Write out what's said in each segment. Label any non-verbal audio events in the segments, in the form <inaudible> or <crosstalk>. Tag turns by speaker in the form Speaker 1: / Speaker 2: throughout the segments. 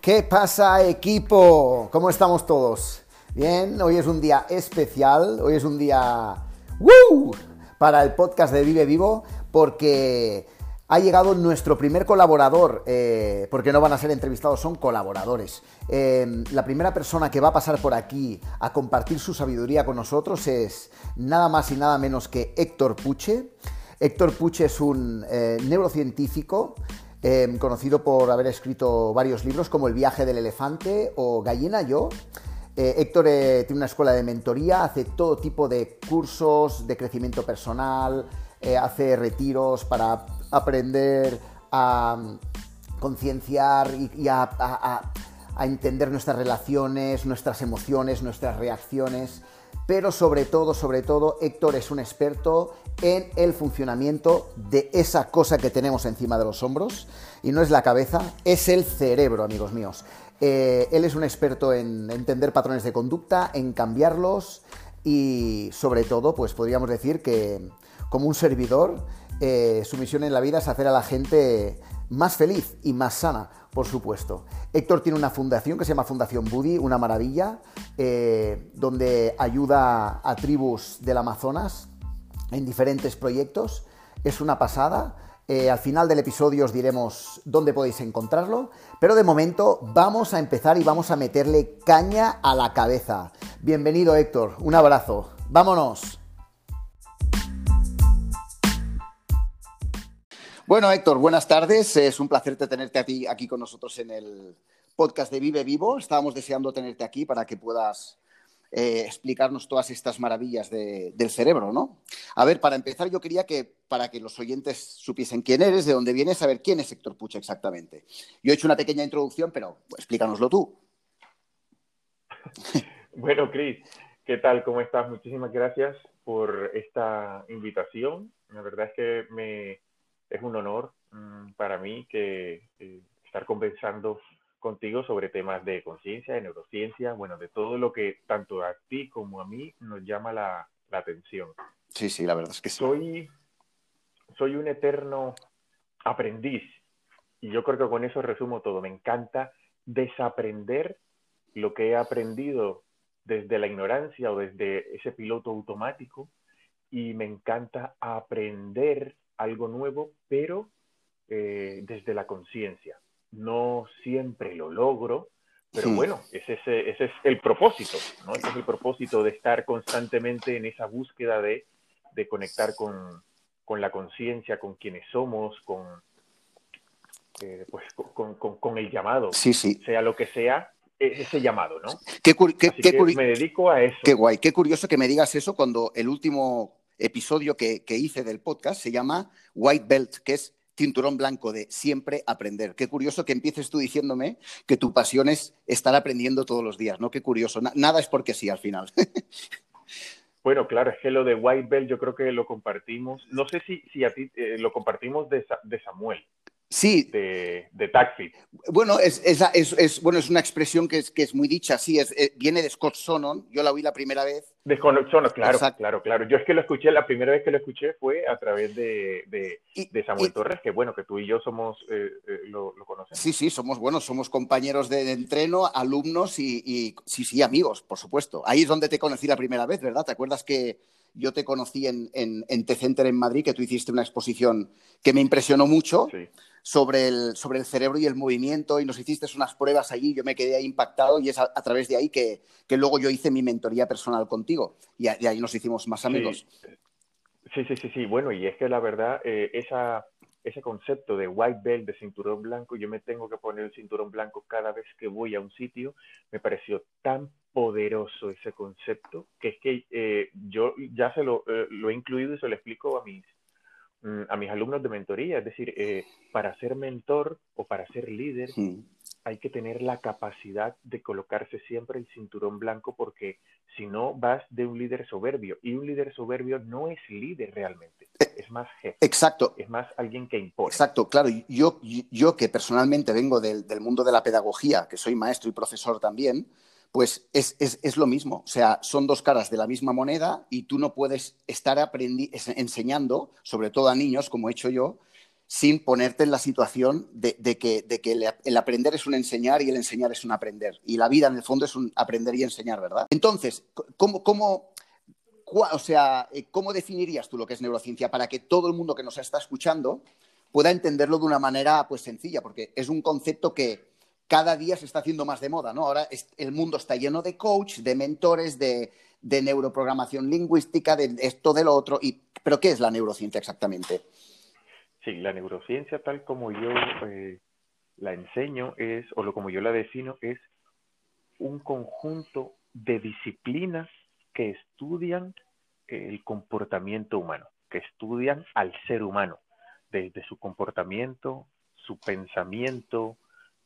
Speaker 1: ¿Qué pasa equipo? ¿Cómo estamos todos? Bien, hoy es un día especial, hoy es un día ¡Woo! para el podcast de Vive Vivo porque ha llegado nuestro primer colaborador, eh, porque no van a ser entrevistados, son colaboradores. Eh, la primera persona que va a pasar por aquí a compartir su sabiduría con nosotros es nada más y nada menos que Héctor Puche. Héctor Puche es un eh, neurocientífico Em, conocido por haber escrito varios libros como El viaje del elefante o Gallina yo. Eh, Héctor eh, tiene una escuela de mentoría, hace todo tipo de cursos de crecimiento personal, eh, hace retiros para aprender a mm, concienciar y, a, a entender nuestras relaciones, nuestras emociones, nuestras reacciones pero sobre todo, sobre todo, Héctor es un experto en el funcionamiento de esa cosa que tenemos encima de los hombros, y no es la cabeza, es el cerebro, amigos míos. Eh, él es un experto en entender patrones de conducta, en cambiarlos y sobre todo, pues podríamos decir que como un servidor, eh, su misión en la vida es hacer a la gente más feliz y más sana, por supuesto. Héctor tiene una fundación que se llama Fundación Buddy, una maravilla, eh, donde ayuda a tribus del Amazonas en diferentes proyectos. Es una pasada. Eh, al final del episodio os diremos dónde podéis encontrarlo, pero de momento vamos a empezar y vamos a meterle caña a la cabeza. Bienvenido Héctor, un abrazo. Vámonos. Bueno, Héctor, buenas tardes. Es un placer tenerte aquí, con nosotros en el podcast de Vive Vivo. Estábamos deseando tenerte aquí para que puedas eh, explicarnos todas estas maravillas del cerebro, ¿no? A ver, para empezar, yo quería que, para que los oyentes supiesen quién eres, de dónde vienes, saber quién es Héctor Puche exactamente. Yo he hecho una pequeña introducción, pero explícanoslo tú. <laughs>
Speaker 2: bueno, Cris, ¿qué tal? ¿Cómo estás? Muchísimas gracias por esta invitación. La verdad es que me es un honor mm, para mí que eh, estar conversando contigo sobre temas de conciencia, de neurociencia, bueno, de todo lo que tanto a ti como a mí nos llama la, atención.
Speaker 1: Sí, sí, la verdad es que sí.
Speaker 2: Soy, soy un eterno aprendiz y yo creo que con eso resumo todo. Me encanta desaprender lo que he aprendido desde la ignorancia o desde ese piloto automático y me encanta aprender algo nuevo, pero eh, desde la conciencia. No siempre lo logro, pero bueno, ese, ese, es el propósito, ¿no? Ese es el propósito de estar constantemente en esa búsqueda de, conectar con, la conciencia, con quienes somos, con, eh, pues, con, el llamado.
Speaker 1: Sí, sí.
Speaker 2: Sea lo que sea, ese llamado, ¿no?
Speaker 1: Qué, me dedico a eso. Qué guay, qué curioso que me digas eso cuando el último episodio que, hice del podcast se llama White Belt, que es cinturón blanco de siempre aprender. Qué curioso que empieces tú diciéndome que tu pasión es estar aprendiendo todos los días, ¿no? Qué curioso. nada es porque sí al final. <laughs>
Speaker 2: Bueno, claro, es que lo de White Belt yo creo que lo compartimos, no sé si, si a ti eh, lo compartimos de, de Samuel.
Speaker 1: Sí.
Speaker 2: De, taxi.
Speaker 1: Bueno es, es, bueno, es una expresión que es, que es muy dicha, sí, es, eh, viene de Scott Sonon, yo la oí la primera vez.
Speaker 2: De Scott Sonon, claro, claro, claro. Yo es que lo escuché, la primera vez que lo escuché fue a través de, de, Samuel Torres, que bueno, que tú y yo somos, eh, eh, lo, conocemos.
Speaker 1: Sí, sí, somos, bueno, somos compañeros de, entreno, alumnos y, sí, sí, amigos, por supuesto. Ahí es donde te conocí la primera vez, ¿verdad? ¿Te acuerdas que yo te conocí en, en, en T-Center en Madrid, que tú hiciste una exposición que me impresionó mucho? Sí sobre el, sobre el cerebro y el movimiento y nos hiciste unas pruebas allí, yo me quedé ahí impactado y es a, través de ahí que, luego yo hice mi mentoría personal contigo y, ahí nos hicimos más amigos.
Speaker 2: Sí, sí, sí, sí, bueno, y es que la verdad, eh, esa, ese concepto de white belt, de cinturón blanco, yo me tengo que poner el cinturón blanco cada vez que voy a un sitio, me pareció tan poderoso ese concepto que es que eh, yo ya se lo, eh, lo he incluido y se lo explico a mis a mis alumnos de mentoría. Es decir, eh, para ser mentor o para ser líder hay que tener la capacidad de colocarse siempre el cinturón blanco porque si no vas de un líder soberbio y un líder soberbio no es líder realmente, eh, es más jefe.
Speaker 1: Exacto.
Speaker 2: Es más alguien que impone.
Speaker 1: Exacto, claro. Yo, yo que personalmente vengo del, del mundo de la pedagogía, que soy maestro y profesor también, pues es, lo mismo. O sea, son dos caras de la misma moneda y tú no puedes estar enseñando, sobre todo a niños, como he hecho yo, sin ponerte en la situación de, que, de que el, aprender es un enseñar y el enseñar es un aprender. Y la vida, en el fondo, es un aprender y enseñar, ¿verdad? Entonces, ¿cómo, cómo, o sea, eh, ¿cómo definirías tú lo que es neurociencia para que todo el mundo que nos está escuchando pueda entenderlo de una manera pues, sencilla? Porque es un concepto que cada día se está haciendo más de moda, ¿no? Ahora el mundo está lleno de coach, de mentores, de, neuroprogramación lingüística, de esto, de lo otro. ¿Pero qué es la neurociencia exactamente?
Speaker 2: Sí, la neurociencia tal como yo eh, la enseño es, o lo como yo la defino, es un conjunto de disciplinas que estudian el comportamiento humano, que estudian al ser humano, desde su comportamiento, su pensamiento,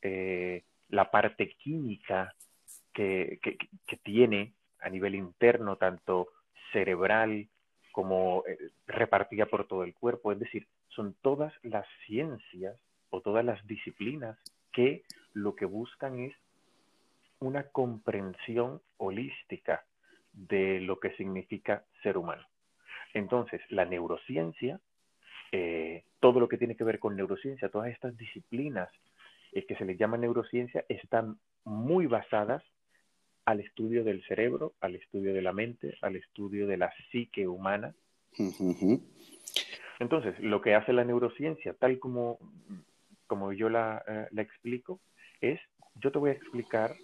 Speaker 2: eh, la parte química que, que, tiene a nivel interno, tanto cerebral como eh, repartida por todo el cuerpo. Es decir, son todas las ciencias o todas las disciplinas que lo que buscan es una comprensión holística de lo que significa ser humano. Entonces, la neurociencia, eh, todo lo que tiene que ver con neurociencia, todas estas disciplinas eh, que se les llama neurociencia, están muy basadas al estudio del cerebro, al estudio de la mente, al estudio de la psique humana. Entonces, lo que hace la neurociencia, tal como, como yo la, eh, la explico, es, yo te voy a explicar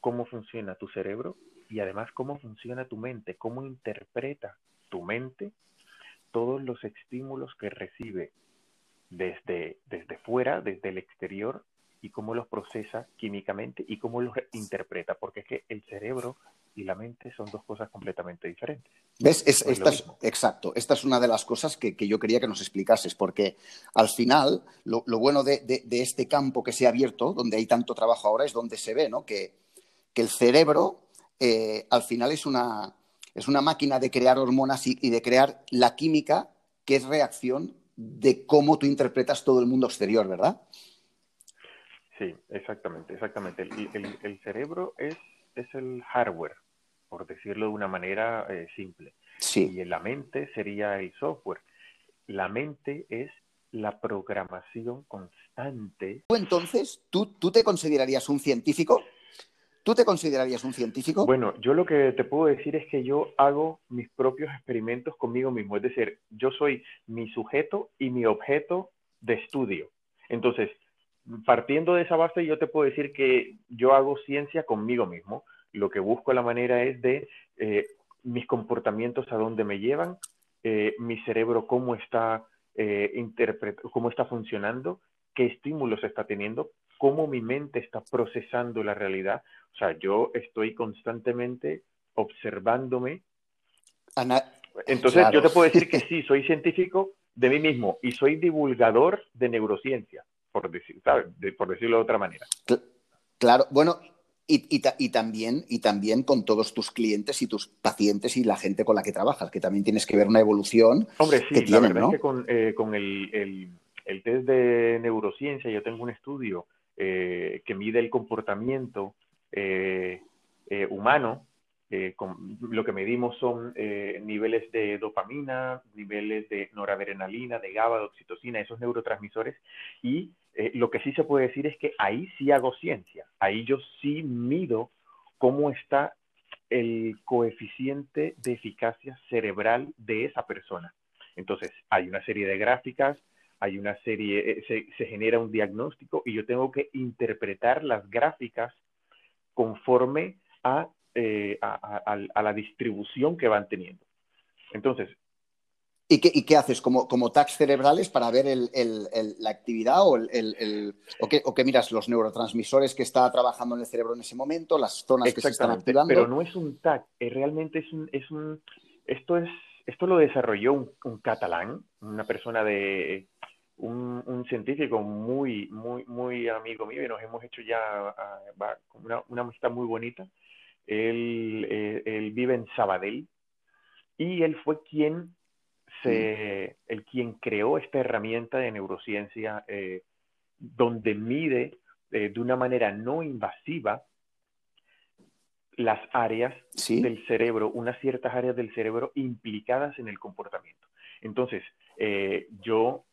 Speaker 2: cómo funciona tu cerebro y además cómo funciona tu mente, cómo interpreta tu mente todos los estímulos que recibe desde, desde fuera, desde el exterior, y cómo los procesa químicamente y cómo los interpreta, porque es que el cerebro y la mente son dos cosas completamente diferentes.
Speaker 1: ¿Ves? exacto, esta es una de las cosas que, yo quería que nos explicases, porque al final lo, bueno de, este campo que se ha abierto, donde hay tanto trabajo ahora, es donde se ve ¿no? que, el cerebro eh, al final es una, es una máquina de crear hormonas y, y de crear la química que es reacción de cómo tú interpretas todo el mundo exterior, ¿verdad?
Speaker 2: Sí, exactamente, exactamente. El, el, cerebro es, es el hardware, por decirlo de una manera eh, simple. Sí. Y la mente sería el software. La mente es la programación constante.
Speaker 1: ¿Tú entonces, tú, tú te considerarías un científico? ¿Tú te considerarías un científico?
Speaker 2: Bueno, yo lo que te puedo decir es que yo hago mis propios experimentos conmigo mismo. Es decir, yo soy mi sujeto y mi objeto de estudio. Entonces, partiendo de esa base, yo te puedo decir que yo hago ciencia conmigo mismo. Lo que busco la manera es de eh, mis comportamientos a dónde me llevan, eh, mi cerebro cómo está, eh, cómo está funcionando, qué estímulos está teniendo, cómo mi mente está procesando la realidad. O sea, yo estoy constantemente observándome. Entonces, yo te puedo decir <laughs> que sí, soy científico de mí mismo y soy divulgador de neurociencia por, decir, por decirlo de otra manera.
Speaker 1: Claro, bueno, y, y, también, y también con todos tus clientes y tus pacientes y la gente con la que trabajas, que también tienes que ver una evolución.
Speaker 2: Hombre, sí, la verdad es que con, eh, con el, el, el, test de neurociencia yo tengo un estudio eh, que mide el comportamiento eh, humano eh, lo que medimos son eh, niveles de dopamina, niveles de noradrenalina, de GABA, de oxitocina, esos neurotransmisores. Y eh, lo que sí se puede decir es que ahí sí hago ciencia, ahí yo sí mido cómo está el coeficiente de eficacia cerebral de esa persona. Entonces, hay una serie de gráficas, hay una serie, se, se genera un diagnóstico y yo tengo que interpretar las gráficas conforme a eh, a, la distribución que van teniendo. Entonces.
Speaker 1: ¿Y qué, y qué haces? ¿Como, como tags cerebrales para ver el, la actividad o, el, o, qué, o qué miras los neurotransmisores que está trabajando en el cerebro en ese momento, las zonas que se están activando?
Speaker 2: Pero no es un tag, eh, realmente es un, es un esto es esto lo desarrolló un, catalán, una persona de un, científico muy, muy, muy amigo mío y nos hemos hecho ya ah, una, una amistad muy bonita. Eh, él, vive en Sabadell y él fue quien, se, el quien creó esta herramienta de neurociencia eh, donde mide eh, de una manera no invasiva las áreas del cerebro, unas ciertas áreas del cerebro implicadas en el comportamiento. Entonces, yo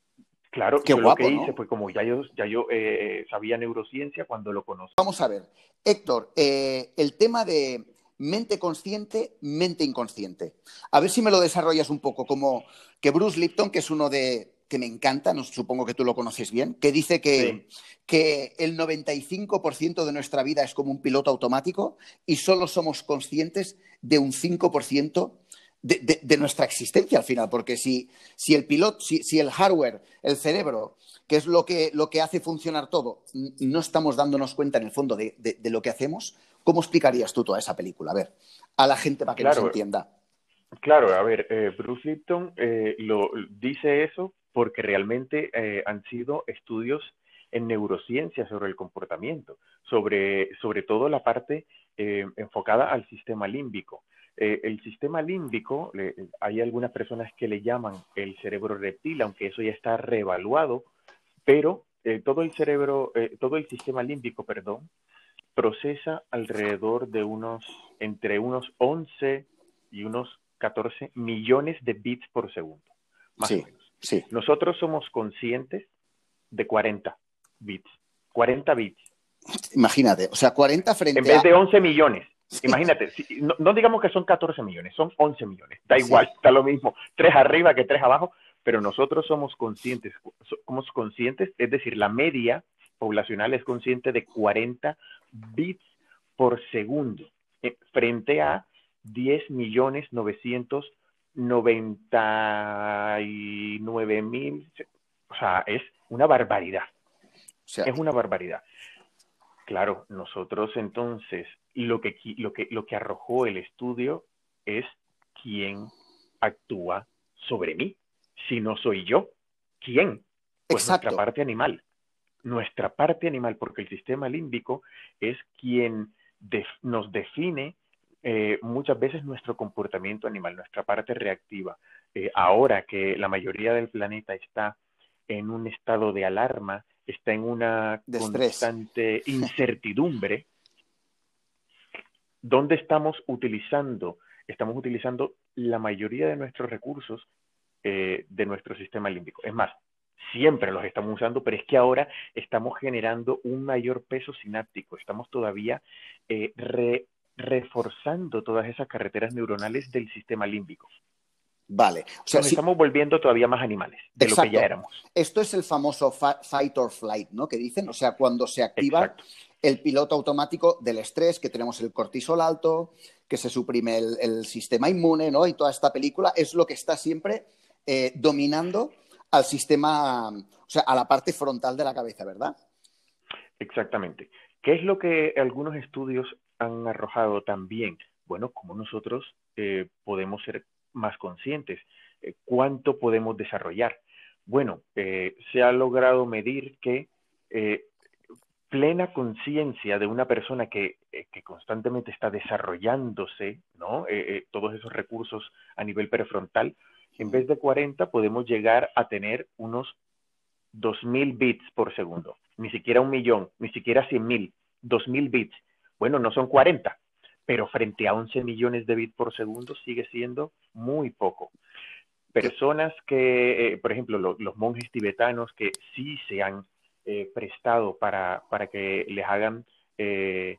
Speaker 2: Claro, Qué yo guapo, lo que hice fue como ya yo, ya yo eh, sabía neurociencia cuando lo conocí.
Speaker 1: Vamos a ver, Héctor, eh, el tema de mente consciente, mente inconsciente. A ver si me lo desarrollas un poco, como que Bruce Lipton, que es uno de que me encanta, no, supongo que tú lo conoces bien, que dice que, que el 95% de nuestra vida es como un piloto automático y solo somos conscientes de un 5% de, nuestra existencia al final, porque si, si el piloto, si, el hardware, el cerebro, que es lo que, lo que hace funcionar todo, no estamos dándonos cuenta en el fondo de, lo que hacemos, ¿cómo explicarías tú toda esa película? A ver, a la gente para que nos entienda.
Speaker 2: Claro, a ver, eh, Bruce Lipton eh, lo, dice eso porque realmente eh, han sido estudios en neurociencia sobre el comportamiento, sobre, sobre todo la parte enfocada al sistema límbico. Eh, el sistema límbico, hay algunas personas que le llaman el cerebro reptil, aunque eso ya está reevaluado, pero eh, todo el cerebro, eh, todo el sistema límbico, perdón, procesa alrededor de unos, entre unos 11 y unos 14 millones de bits por segundo, más o menos. Sí. Nosotros somos conscientes de 40 bits, 40 bits.
Speaker 1: Imagínate, o sea, 40 frente
Speaker 2: a... En vez de 11 millones. Imagínate, no, digamos que son 14 millones, son 11 millones, da igual, está lo mismo, tres arriba que tres abajo, pero nosotros somos conscientes, somos conscientes, es decir, la media poblacional es consciente de 40 bits por segundo, eh, frente a 10 millones 999 mil, o sea, es una barbaridad, es una barbaridad. Claro, nosotros entonces lo que, lo que, lo que arrojó el estudio es quién actúa sobre mí. Si no soy yo, ¿quién? Pues nuestra parte animal. Nuestra parte animal, porque el sistema límbico es quien nos define eh, muchas veces nuestro comportamiento animal, nuestra parte reactiva. Eh, ahora que la mayoría del planeta está en un estado de alarma, está en una constante incertidumbre, ¿dónde estamos utilizando? Estamos utilizando la mayoría de nuestros recursos eh, de nuestro sistema límbico. Es más, siempre los estamos usando, pero es que ahora estamos generando un mayor peso sináptico, estamos todavía eh, reforzando todas esas carreteras neuronales del sistema límbico.
Speaker 1: Vale.
Speaker 2: O sea, Nos estamos volviendo todavía más animales de lo que ya éramos.
Speaker 1: Esto es el famoso fight or flight, ¿no? Que dicen, o sea, cuando se activa el piloto automático del estrés, que tenemos el cortisol alto, que se suprime el, sistema inmune, ¿no? Y toda esta película es lo que está siempre eh, dominando al sistema, o sea, a la parte frontal de la cabeza, ¿verdad?
Speaker 2: Exactamente. ¿Qué es lo que algunos estudios han arrojado también? Bueno, como nosotros eh, podemos ser más conscientes. Eh, ¿Cuánto podemos desarrollar? Bueno, se ha logrado medir que plena conciencia de una persona que, que, constantemente está desarrollándose, ¿no? todos esos recursos a nivel prefrontal, en vez de 40 podemos llegar a tener unos 2.000 bits por segundo, ni siquiera un millón, ni siquiera 100.000, 2.000 bits. Bueno, no son 40, pero frente a 11 millones de bits por segundo sigue siendo muy poco. Personas que, eh, por ejemplo, los monjes tibetanos que sí se han eh, prestado para, para, que les hagan eh,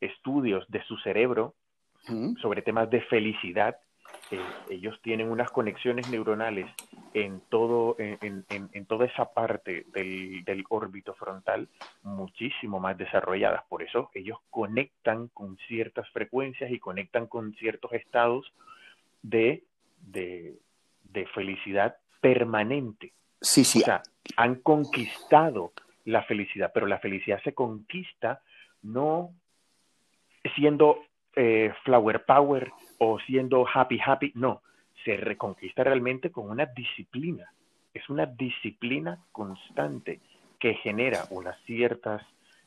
Speaker 2: estudios de su cerebro sobre temas de felicidad, ellos tienen unas conexiones neuronales en, todo, en, toda esa parte del, del, órbito frontal muchísimo más desarrolladas. Por eso ellos conectan con ciertas frecuencias y conectan con ciertos estados de, de, felicidad permanente.
Speaker 1: Sí, sí.
Speaker 2: O sea, han conquistado la felicidad, pero la felicidad se conquista no siendo eh, flower power o siendo happy happy, no, se reconquista realmente con una disciplina. Es una disciplina constante que genera unas ciertas,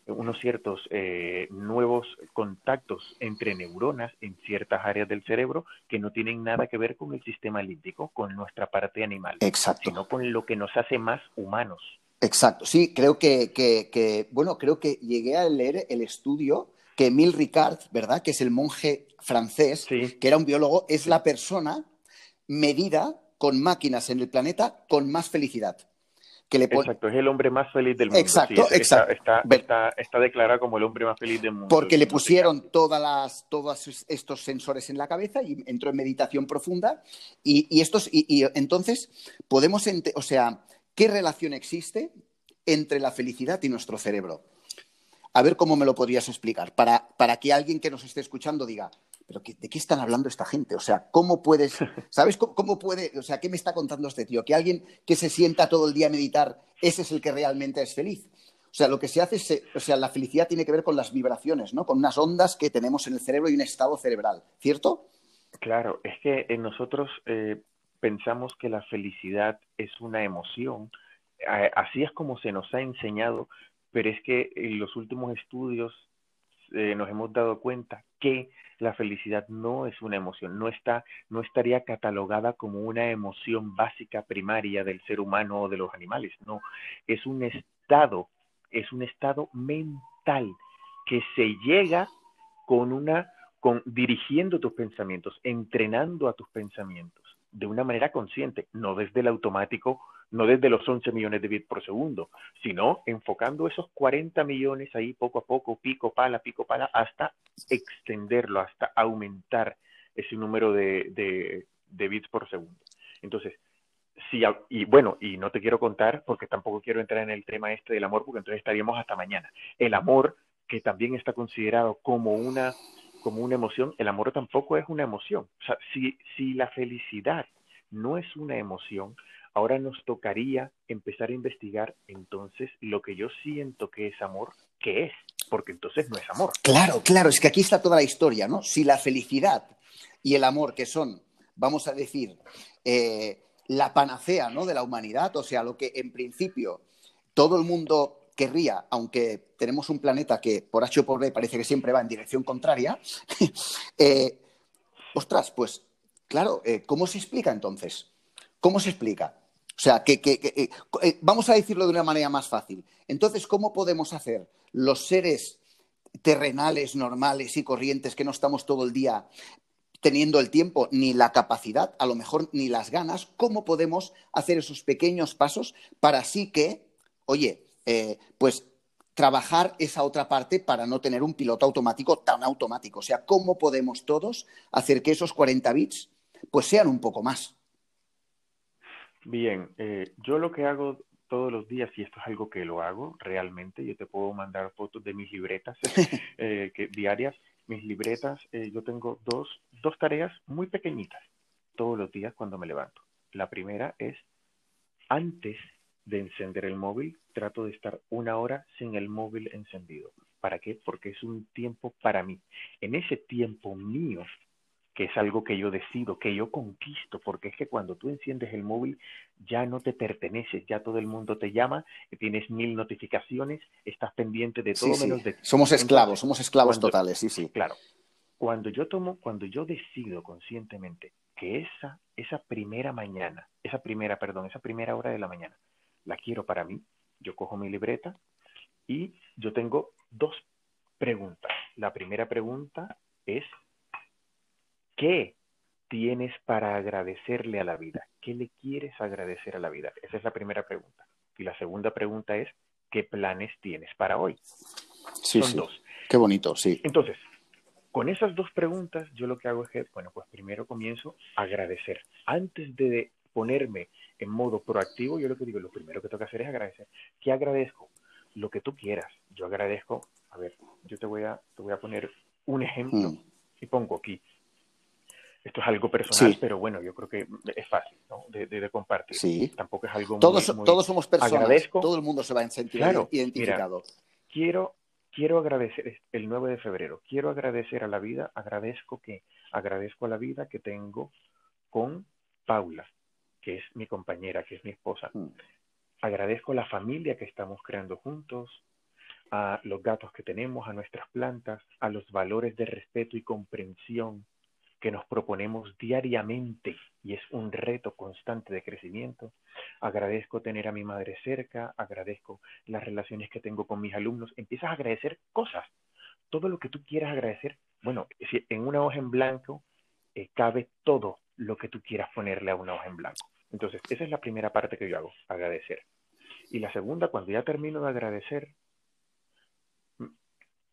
Speaker 2: unos ciertos eh, nuevos contactos entre neuronas en ciertas áreas del cerebro que no tienen nada que ver con el sistema límbico, con nuestra parte animal,
Speaker 1: Exacto.
Speaker 2: sino con lo que nos hace más humanos.
Speaker 1: Exacto, sí, creo que, que, bueno, creo que llegué a leer el estudio que Emile Ricard, ¿verdad? Que es el monje francés, que era un biólogo, es la persona medida con máquinas en el planeta con más felicidad.
Speaker 2: Que le Exacto, es el hombre más feliz del mundo.
Speaker 1: Exacto, exacto.
Speaker 2: Está, está, está, declarado como el hombre más feliz del mundo.
Speaker 1: Porque le pusieron todas las, todos estos sensores en la cabeza y entró en meditación profunda. Y, y estos, y, entonces podemos, o sea, ¿qué relación existe entre la felicidad y nuestro cerebro? A ver cómo me lo podrías explicar, para, para que alguien que nos esté escuchando diga, pero ¿de qué están hablando esta gente? O sea, ¿cómo puedes, <laughs> ¿sabes cómo, puede, o sea, qué me está contando este tío? Que alguien que se sienta todo el día a meditar, ese es el que realmente es feliz. O sea, lo que se hace es, o sea, la felicidad tiene que ver con las vibraciones, ¿no? Con unas ondas que tenemos en el cerebro y un estado cerebral, ¿cierto?
Speaker 2: Claro, es que en nosotros eh, pensamos que la felicidad es una emoción, así es como se nos ha enseñado, pero es que en los últimos estudios eh, nos hemos dado cuenta que la felicidad no es una emoción, no está, no estaría catalogada como una emoción básica primaria del ser humano o de los animales, no, es un estado, es un estado mental que se llega con una, con dirigiendo tus pensamientos, entrenando a tus pensamientos de una manera consciente, no desde el automático no desde los 11 millones de bits por segundo, sino enfocando esos 40 millones ahí poco a poco, pico pala, pico pala, hasta extenderlo, hasta aumentar ese número de, bits por segundo. Entonces, sí, y bueno, y no te quiero contar, porque tampoco quiero entrar en el tema este del amor, porque entonces estaríamos hasta mañana. El amor, que también está considerado como una, como una emoción, el amor tampoco es una emoción. O sea, si, si la felicidad no es una emoción, Ahora nos tocaría empezar a investigar entonces lo que yo siento que es amor, ¿qué es? Porque entonces no es amor.
Speaker 1: Claro, claro, es que aquí está toda la historia, ¿no? Si la felicidad y el amor, que son, vamos a decir, eh, la panacea ¿no? de la humanidad, o sea, lo que en principio todo el mundo querría, aunque tenemos un planeta que por H o por B parece que siempre va en dirección contraria, <laughs> eh, ostras, pues claro, eh, ¿cómo se explica entonces? ¿Cómo se explica? O sea, que, eh, eh, vamos a decirlo de una manera más fácil. Entonces, ¿cómo podemos hacer los seres terrenales, normales y corrientes que no estamos todo el día teniendo el tiempo ni la capacidad, a lo mejor ni las ganas, cómo podemos hacer esos pequeños pasos para así que, oye, eh, pues trabajar esa otra parte para no tener un piloto automático tan automático. O sea, ¿cómo podemos todos hacer que esos 40 bits pues sean un poco más?
Speaker 2: Bien, eh, yo lo que hago todos los días, y esto es algo que lo hago realmente, yo te puedo mandar fotos de mis libretas <laughs> eh, que, diarias. Mis libretas, eh, yo tengo dos, dos tareas muy pequeñitas todos los días cuando me levanto. La primera es, antes de encender el móvil, trato de estar una hora sin el móvil encendido. ¿Para qué? Porque es un tiempo para mí. En ese tiempo mío que es algo que yo decido, que yo conquisto, porque es que cuando tú enciendes el móvil ya no te perteneces, ya todo el mundo te llama, tienes mil notificaciones, estás pendiente de todo menos de
Speaker 1: Somos esclavos, somos esclavos totales, sí, sí.
Speaker 2: Claro. Cuando yo tomo, cuando yo decido conscientemente que esa, esa primera mañana, esa primera, perdón, esa primera hora de la mañana, la quiero para mí, yo cojo mi libreta y yo tengo dos preguntas. La primera pregunta es ¿Qué tienes para agradecerle a la vida? ¿Qué le quieres agradecer a la vida? Esa es la primera pregunta. Y la segunda pregunta es, ¿qué planes tienes para hoy?
Speaker 1: Sí, Son dos. Qué bonito, sí.
Speaker 2: Entonces, con esas dos preguntas, yo lo que hago es que, bueno, pues primero comienzo a agradecer. Antes de ponerme en modo proactivo, yo lo que digo, lo primero que tengo que hacer es agradecer. ¿Qué agradezco? Lo que tú quieras. Yo agradezco, a ver, yo te voy a, te voy a poner un ejemplo mm. y pongo aquí esto es algo personal, pero bueno, yo creo que es fácil ¿no? de, compartir.
Speaker 1: Sí.
Speaker 2: Tampoco es algo
Speaker 1: todos, muy, Todos somos personas, todo el mundo se va a sentir identificado.
Speaker 2: quiero, quiero agradecer el 9 de febrero, quiero agradecer a la vida, agradezco que, agradezco a la vida que tengo con Paula, que es mi compañera, que es mi esposa. Mm. Agradezco la familia que estamos creando juntos, a los gatos que tenemos, a nuestras plantas, a los valores de respeto y comprensión que nos proponemos diariamente y es un reto constante de crecimiento. Agradezco tener a mi madre cerca, agradezco las relaciones que tengo con mis alumnos. Empiezas a agradecer cosas, todo lo que tú quieras agradecer. Bueno, en una hoja en blanco eh, cabe todo lo que tú quieras ponerle a una hoja en blanco. Entonces, esa es la primera parte que yo hago, agradecer. Y la segunda, cuando ya termino de agradecer,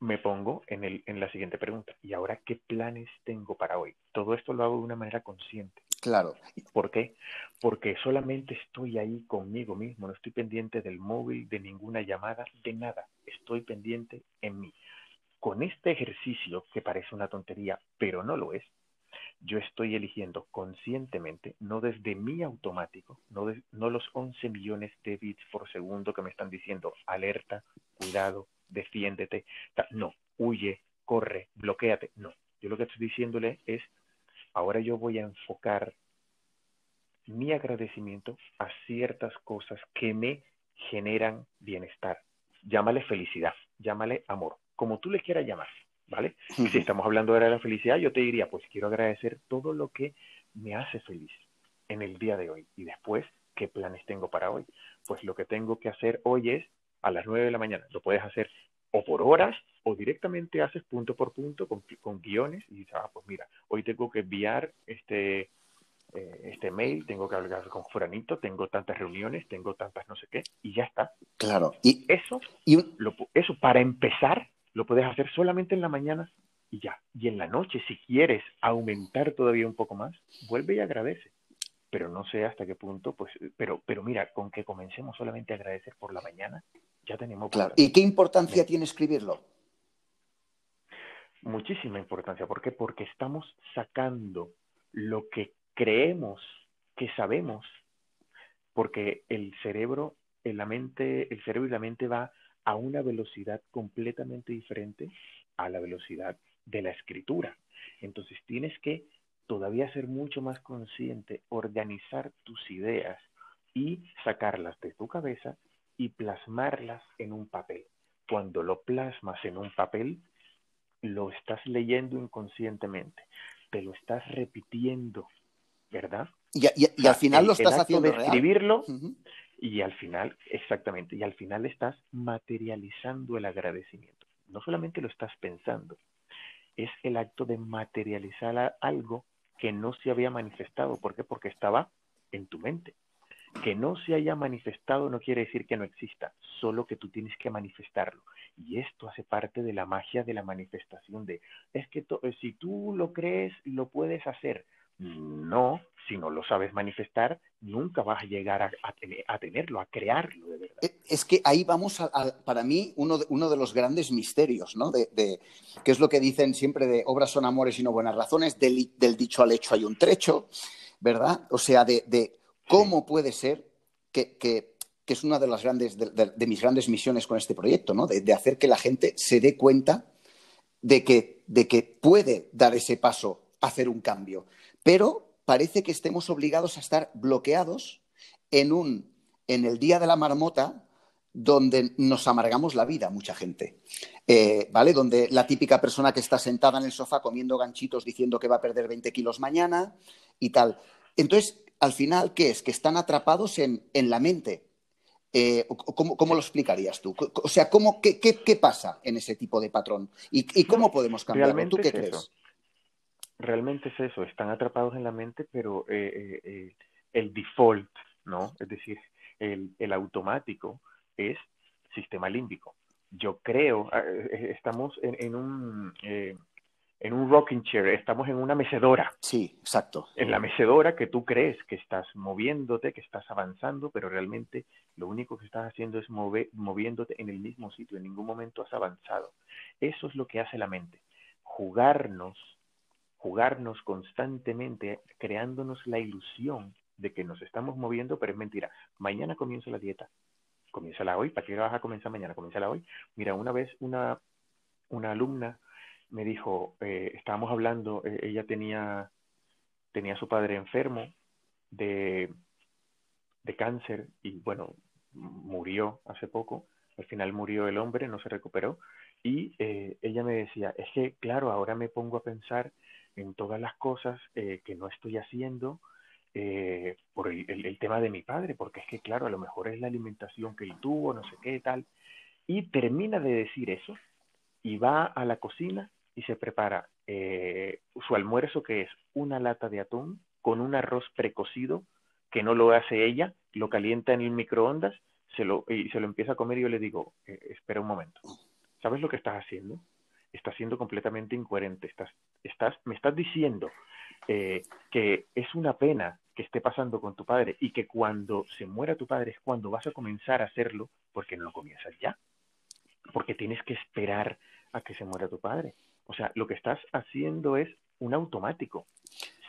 Speaker 2: me pongo en, el, en la siguiente pregunta. ¿Y ahora qué planes tengo para hoy? Todo esto lo hago de una manera consciente.
Speaker 1: Claro.
Speaker 2: ¿Por qué? Porque solamente estoy ahí conmigo mismo, no estoy pendiente del móvil, de ninguna llamada, de nada. Estoy pendiente en mí. Con este ejercicio, que parece una tontería, pero no lo es, yo estoy eligiendo conscientemente, no desde mi automático, no, no los 11 millones de bits por segundo que me están diciendo alerta, cuidado, defiéndete, no, huye, corre, bloqueate, no. Yo lo que estoy diciéndole es, ahora yo voy a enfocar mi agradecimiento a ciertas cosas que me generan bienestar. Llámale felicidad, llámale amor, como tú le quieras llamar, ¿vale? Si estamos hablando ahora de la felicidad, yo te diría, pues quiero agradecer todo lo que me hace feliz en el día de hoy y después, ¿qué planes tengo para hoy? Pues lo que tengo que hacer hoy es a las 9 de la mañana. Lo puedes hacer o por horas o directamente haces punto por punto con, con guiones y dices, ah, pues mira, hoy tengo que enviar este, eh, este mail, tengo que hablar con Furanito, tengo tantas reuniones, tengo tantas no sé qué, y ya está.
Speaker 1: Claro.
Speaker 2: Y eso, y eso para empezar, lo puedes hacer solamente en la mañana y ya. Y en la noche, si quieres aumentar todavía un poco más, vuelve y agradece pero no sé hasta qué punto, pues, pero, pero mira, con que comencemos solamente a agradecer por la mañana, ya tenemos...
Speaker 1: Claro. ¿Y qué importancia tiene escribirlo?
Speaker 2: Muchísima importancia. ¿Por qué? Porque estamos sacando lo que creemos que sabemos, porque el cerebro, la mente, el cerebro y la mente va a una velocidad completamente diferente a la velocidad de la escritura. Entonces tienes que todavía ser mucho más consciente, organizar tus ideas y sacarlas de tu cabeza y plasmarlas en un papel. Cuando lo plasmas en un papel, lo estás leyendo inconscientemente, te lo estás repitiendo, ¿verdad?
Speaker 1: Y, al final lo estás haciendo
Speaker 2: de escribirlo y al final, exactamente, y al final estás materializando el agradecimiento. No solamente lo estás pensando, es el acto de materializar algo que no se había manifestado. ¿Por qué? Porque estaba en tu mente. Que no se haya manifestado no quiere decir que no exista, solo que tú tienes que manifestarlo. Y esto hace parte de la magia de la manifestación de, es que si tú lo crees, lo puedes hacer. No, si no lo sabes manifestar, nunca vas a llegar a, tenerlo, a crearlo de verdad.
Speaker 1: E, es que ahí vamos, a, para mí, uno de, uno de, los grandes misterios, ¿no? De, que es lo que dicen siempre de obras son amores y no buenas razones, del, dicho al hecho hay un trecho, ¿verdad? O sea, de, cómo puede ser que, es una de las grandes, de, mis grandes misiones con este proyecto, ¿no? De, hacer que la gente se dé cuenta de que, de que puede dar ese paso, hacer un cambio pero parece que estemos obligados a estar bloqueados en, un, en el día de la marmota donde nos amargamos la vida, mucha gente. Eh, ¿Vale? Donde la típica persona que está sentada en el sofá comiendo ganchitos diciendo que va a perder 20 kilos mañana y tal. Entonces, al final, ¿qué es? Que están atrapados en, la mente. Eh, ¿cómo, lo explicarías tú? O sea, ¿cómo, qué, pasa en ese tipo de patrón? ¿Y, cómo podemos cambiarlo? ¿Tú qué crees?
Speaker 2: realmente es eso, están atrapados en la mente, pero eh, eh, eh, el default, ¿no? Es decir, el, el automático es sistema límbico. Yo creo, ah, estamos en, en un en un rocking chair, estamos en una mecedora.
Speaker 1: Sí, exacto.
Speaker 2: En la mecedora que tú crees que estás moviéndote, que estás avanzando, pero realmente lo único que estás haciendo es mover, moviéndote en el mismo sitio, en ningún momento has avanzado. Eso es lo que hace la mente, jugarnos jugarnos constantemente, creándonos la ilusión de que nos estamos moviendo, pero es mentira. Mañana comienza la dieta. Comienza hoy. ¿Para qué vas a comenzar mañana? Comienza hoy. Mira, una vez una, una alumna me dijo, eh, estábamos hablando, eh, ella tenía, tenía a su padre enfermo de, de cáncer y bueno, murió hace poco. Al final murió el hombre, no se recuperó. Y eh, ella me decía, es que, claro, ahora me pongo a pensar en todas las cosas eh, que no estoy haciendo por el, tema de mi padre, porque es que, claro, a lo mejor es la alimentación que él tuvo, no sé qué tal. Y termina de decir eso y va a la cocina y se prepara eh, su almuerzo, que es una lata de atún con un arroz precocido, que no lo hace ella, lo calienta en el microondas, se lo, y se lo empieza a comer y yo le digo, eh, espera un momento, ¿sabes lo que estás haciendo? Estás siendo completamente incoherente, estás, estás, me estás diciendo eh, que es una pena que esté pasando con tu padre y que cuando se muera tu padre es cuando vas a comenzar a hacerlo porque no lo comienzas ya, porque tienes que esperar a que se muera tu padre. O sea, lo que estás haciendo es un automático.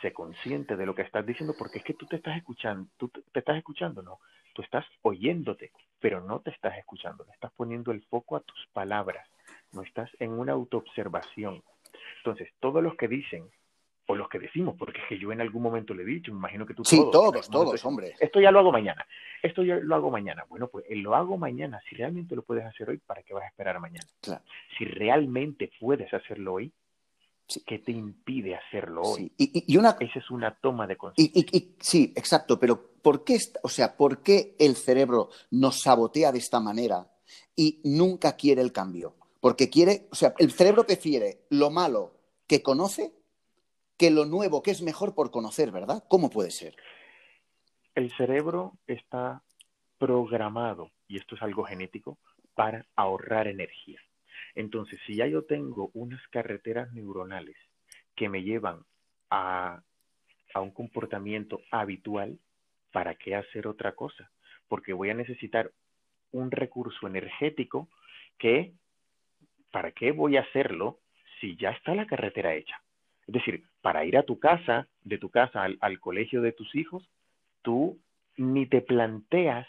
Speaker 2: Sé consciente de lo que estás diciendo porque es que tú te estás escuchando, tú te estás escuchando, no, tú estás oyéndote, pero no te estás escuchando, le estás poniendo el foco a tus palabras, no estás en una autoobservación. Entonces, todos los que dicen o los que decimos, porque es que yo en algún momento le he dicho, me imagino que tú
Speaker 1: sí, todos, todos, hombre.
Speaker 2: Esto ya lo hago mañana, esto ya lo hago mañana. Bueno, pues lo hago mañana, si realmente lo puedes hacer hoy, ¿para qué vas a esperar mañana? Si realmente puedes hacerlo hoy, ¿qué te impide hacerlo hoy?
Speaker 1: Y, una...
Speaker 2: Esa es una toma de conciencia.
Speaker 1: sí, exacto, pero ¿por qué, o sea, ¿por qué el cerebro nos sabotea de esta manera y nunca quiere el cambio? Porque quiere, o sea, el cerebro prefiere lo malo que conoce que lo nuevo, que es mejor por conocer, ¿verdad? ¿Cómo puede ser?
Speaker 2: El cerebro está programado, y esto es algo genético, para ahorrar energía. Entonces, si ya yo tengo unas carreteras neuronales que me llevan a, a un comportamiento habitual, ¿para qué hacer otra cosa? Porque voy a necesitar un recurso energético que, ¿para qué voy a hacerlo si ya está la carretera hecha? Es decir, para ir a tu casa, de tu casa al, colegio de tus hijos, tú ni te planteas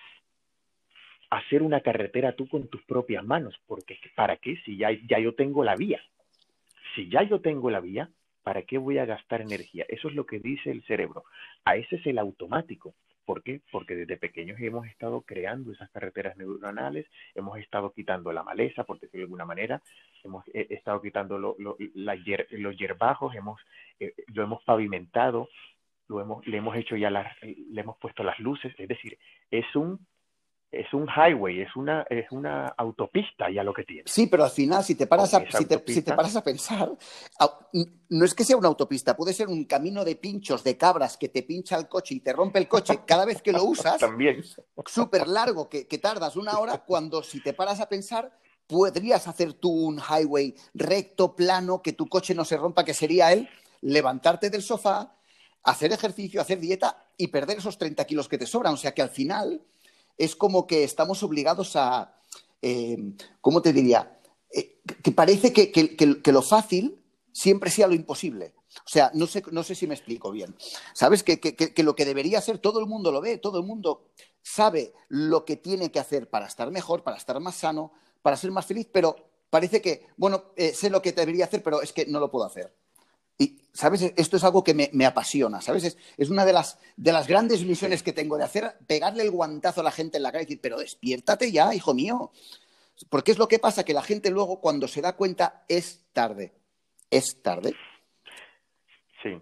Speaker 2: hacer una carretera tú con tus propias manos, porque ¿para qué? Si ya, ya yo tengo la vía. Si ya yo tengo la vía, ¿para qué voy a gastar energía? Eso es lo que dice el cerebro. A ese es el automático. ¿Por qué? Porque desde pequeños hemos estado creando esas carreteras neuronales, hemos estado quitando la maleza, por decirlo de alguna manera, hemos estado quitando los hierbajos, eh, lo hemos pavimentado, lo hemos, le hemos hecho ya las, le hemos puesto las luces, es decir, es un es un highway, es una, es una autopista ya lo que tiene.
Speaker 1: Sí, pero al final, si te paras, a, si te, paras a pensar, no es que sea una autopista, puede ser un camino de pinchos, de cabras, que te pincha el coche y te rompe el coche cada vez que lo <laughs> usas.
Speaker 2: También.
Speaker 1: Súper largo, que, que tardas una hora, cuando si te paras a pensar, podrías hacer tú un highway recto, plano, que tu coche no se rompa, que sería él, levantarte del sofá, hacer ejercicio, hacer dieta y perder esos 30 kilos que te sobran. O sea que al final es como que estamos obligados a, eh, ¿cómo te diría? Eh, que parece que, lo fácil siempre sea lo imposible. O sea, no sé, no sé si me explico bien. ¿Sabes? Que, lo que debería ser, todo el mundo lo ve, todo el mundo sabe lo que tiene que hacer para estar mejor, para estar más sano, para ser más feliz, pero parece que, bueno, eh, sé lo que debería hacer, pero es que no lo puedo hacer. Y, ¿sabes? Esto es algo que me, apasiona, ¿sabes? Es, una de las, de las grandes misiones que tengo, de hacer, pegarle el guantazo a la gente en la cara y decir, pero despiértate ya, hijo mío. Porque es lo que pasa, que la gente luego, cuando se da cuenta, es tarde. Es tarde.
Speaker 2: Sí,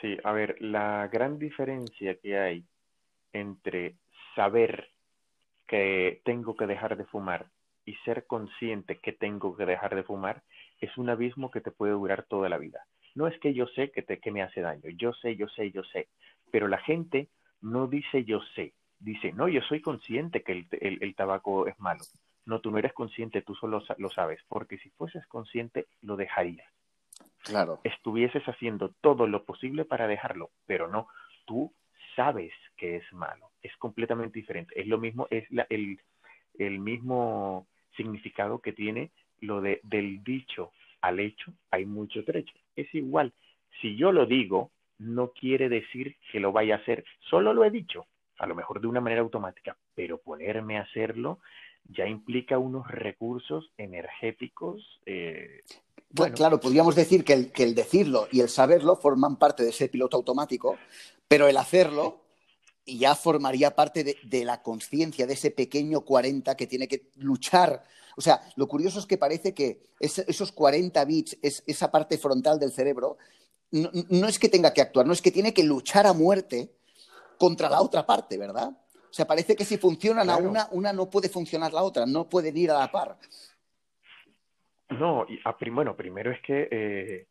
Speaker 2: sí. A ver, la gran diferencia que hay entre saber que tengo que dejar de fumar y ser consciente que tengo que dejar de fumar es un abismo que te puede durar toda la vida. No es que yo sé que, te, que me hace daño, yo sé, yo sé, yo sé, pero la gente no dice yo sé, dice, no, yo soy consciente que el, tabaco es malo. No, tú no eres consciente, tú solo lo sabes, porque si fueses consciente, lo dejarías.
Speaker 1: Claro.
Speaker 2: Estuvieses haciendo todo lo posible para dejarlo, pero no, tú sabes que es malo. Es completamente diferente. Es lo mismo, es el, el mismo significado que tiene lo de del dicho al hecho hay mucho trecho. Es igual, si yo lo digo, no quiere decir que lo vaya a hacer, solo lo he dicho, a lo mejor de una manera automática, pero ponerme a hacerlo ya implica unos recursos energéticos. Eh,
Speaker 1: bueno. Claro, podríamos decir que el, que el decirlo y el saberlo forman parte de ese piloto automático, pero el hacerlo ya formaría parte de, de la conciencia de ese pequeño 40 que tiene que luchar o sea, lo curioso es que parece que esos 40 bits, esa parte frontal del cerebro, no, es que tenga que actuar, no es que tiene que luchar a muerte contra la otra parte, ¿verdad? O sea, parece que si funcionan a una, una no puede funcionar la otra, no pueden ir a la par.
Speaker 2: No, y bueno, primero es que eh,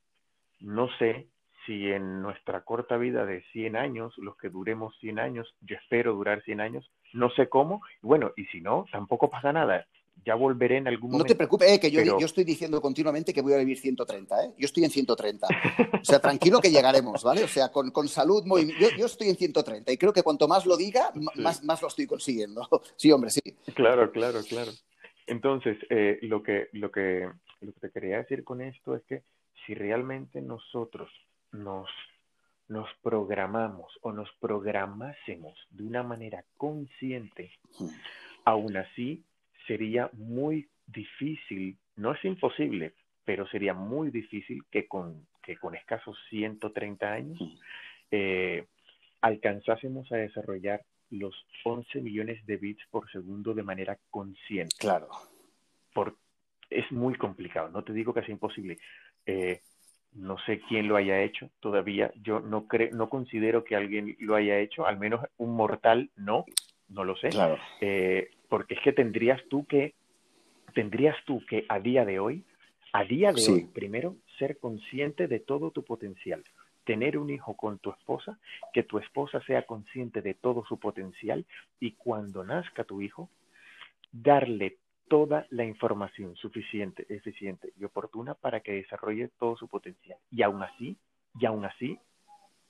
Speaker 2: no sé si en nuestra corta vida de 100 años, los que duremos 100 años, yo espero durar 100 años, no sé cómo, bueno, y si no, tampoco pasa nada. Ya volveré en algún momento.
Speaker 1: No te preocupes, eh, que yo, yo, estoy diciendo continuamente que voy a vivir 130, ¿eh? Yo estoy en 130. O sea, tranquilo que llegaremos, ¿vale? O sea, con, con salud, muy... yo, yo, estoy en 130 y creo que cuanto más lo diga, más, más lo estoy consiguiendo. <laughs> Sí, hombre, sí.
Speaker 2: Claro, claro, claro. Entonces, eh, lo, que, lo, que, lo que te quería decir con esto es que si realmente nosotros nos, nos programamos o nos programásemos de una manera consciente, aún así sería muy difícil, no es imposible, pero sería muy difícil que con, que con escasos 130 años eh, alcanzásemos a desarrollar los 11 millones de bits por segundo de manera consciente.
Speaker 1: Claro.
Speaker 2: Por, es muy complicado, no te digo que sea imposible. Eh, no sé quién lo haya hecho todavía. Yo no creo, no considero que alguien lo haya hecho, al menos un mortal no, no lo sé.
Speaker 1: Claro.
Speaker 2: Eh, porque es que tendrías tú que, tendrías tú que a día de hoy, a día de hoy, primero, ser consciente de todo tu potencial tener un hijo con tu esposa, que tu esposa sea consciente de todo su potencial y cuando nazca tu hijo, darle toda la información suficiente, eficiente y oportuna para que desarrolle todo su potencial. Y aún así, y aún así,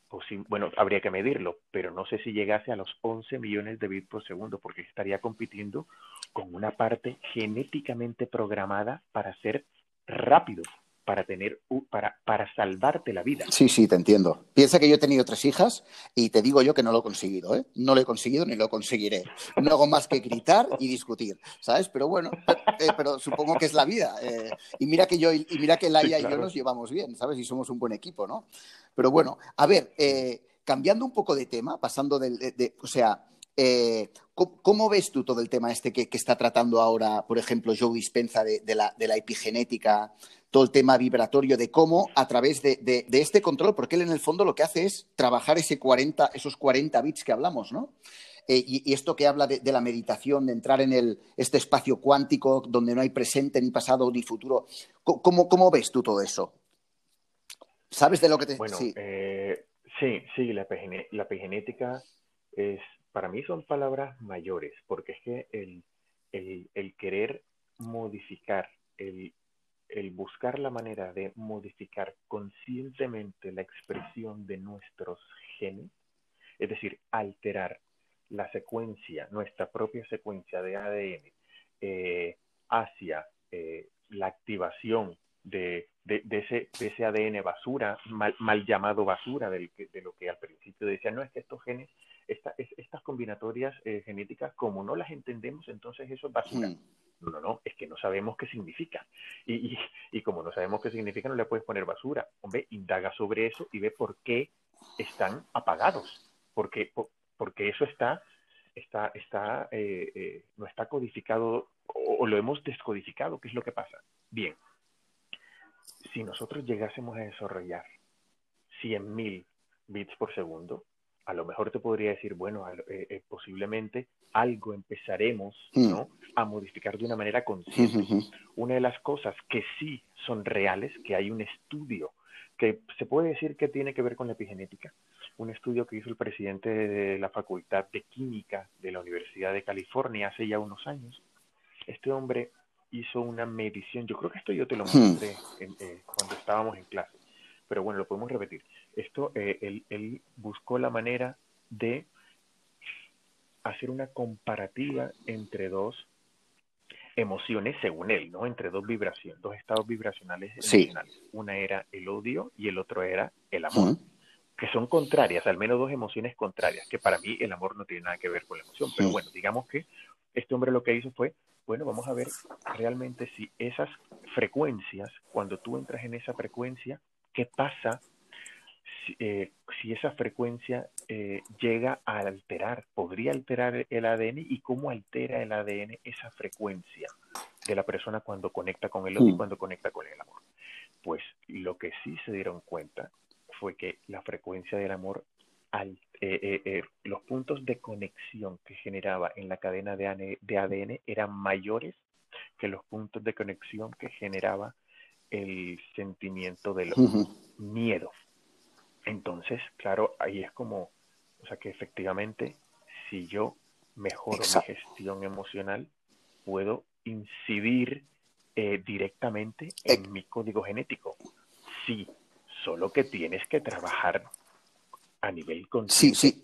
Speaker 2: pues bueno, habría que medirlo, pero no sé si llegase a los 11 millones de bits por segundo, porque estaría compitiendo con una parte genéticamente programada para ser rápido, para tener para, para salvarte la vida.
Speaker 1: Sí, sí, te entiendo. Piensa que yo he tenido tres hijas y te digo yo que no lo he conseguido, ¿eh? No lo he conseguido ni lo conseguiré. No hago más que gritar y discutir, ¿sabes? Pero bueno, eh, pero supongo que es la vida. Eh, y mira que yo y mira que Laia y yo nos llevamos bien, ¿sabes? Y somos un buen equipo, ¿no? Pero bueno, a ver, eh, cambiando un poco de tema, pasando del, de, o sea, ¿cómo, ves tú todo el tema este que, que, está tratando ahora, por ejemplo, Joe Dispenza de, de, la, de la epigenética? Todo el tema vibratorio, de cómo a través de, este control, porque él en el fondo lo que hace es trabajar ese 40, esos 40 bits que hablamos, ¿no? Eh, y, esto que habla de, la meditación, de entrar en el, este espacio cuántico donde no hay presente, ni pasado, ni futuro. ¿Cómo, cómo ves tú todo eso? ¿Sabes de lo que te...
Speaker 2: Bueno, sí, eh, sí, sí la, la epigenética es, para mí son palabras mayores, porque es que el, el, el querer modificar el el buscar la manera de modificar conscientemente la expresión de nuestros genes, es decir, alterar la secuencia, nuestra propia secuencia de ADN eh, hacia eh, la activación de, ese, ese, ADN basura, mal, llamado basura, de lo que al principio decía, no es que estos genes, estas combinatorias eh, genéticas, como no las entendemos, entonces eso es basura. Hmm. No, no, no, es que no sabemos qué significa. Y, y, y, como no sabemos qué significa, no le puedes poner basura. Hombre, indaga sobre eso y ve por qué están apagados. Porque, porque eso está, está, está, eh, eh, no está codificado o, o, lo hemos descodificado. ¿Qué es lo que pasa? Bien, si nosotros llegásemos a desarrollar 100.000 bits por segundo, a lo mejor te podría decir, bueno, eh, eh, posiblemente algo empezaremos mm. ¿no? a modificar de una manera consciente. Una de las cosas que sí son reales, que hay un estudio que se puede decir que tiene que ver con la epigenética, un estudio que hizo el presidente de la Facultad de Química de la Universidad de California hace ya unos años. Este hombre hizo una medición, yo creo que esto yo te lo hmm. mostré eh, cuando estábamos en clase, pero bueno, lo podemos repetir esto, eh, él, buscó la manera de hacer una comparativa entre dos emociones, según él, ¿no? Entre dos vibraciones, dos estados vibracionales emocionales. Una era el odio y el otro era el amor. Que son contrarias, al menos dos emociones contrarias, que para mí el amor no tiene nada que ver con la emoción. Pero bueno, digamos que este hombre lo que hizo fue, bueno, vamos a ver realmente si esas frecuencias, cuando tú entras en esa frecuencia, ¿qué pasa eh, si, esa frecuencia eh, llega a alterar, podría alterar el ADN y cómo altera el ADN esa frecuencia de la persona cuando conecta con el otro y cuando conecta con el amor. Pues lo que sí se dieron cuenta fue que la frecuencia del amor, eh, los puntos de conexión que generaba en la cadena de, de ADN eran mayores que los puntos de conexión que generaba el sentimiento del miedo. Entonces, claro, ahí es como, o sea que efectivamente, si yo mejoro mi gestión emocional, puedo incidir eh, directamente en mi código genético. Sí, solo que tienes que trabajar a nivel consciente.
Speaker 1: Sí, sí.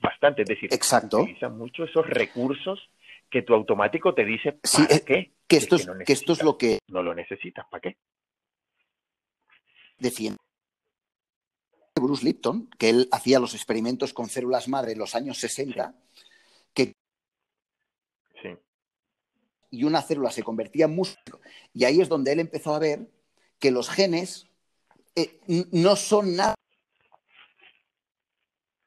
Speaker 2: Bastante, es decir,
Speaker 1: Exacto.
Speaker 2: utiliza mucho esos recursos que tu automático te dice, ¿para
Speaker 1: sí,
Speaker 2: qué?
Speaker 1: Que esto, es, que, esto es lo que...
Speaker 2: No lo necesitas, ¿para qué?
Speaker 1: Defiende Bruce Lipton, que él hacía los experimentos con células madre en los años 60, que
Speaker 2: sí.
Speaker 1: y una célula se convertía en músculo. Y ahí es donde él empezó a ver que los genes eh, no son nada.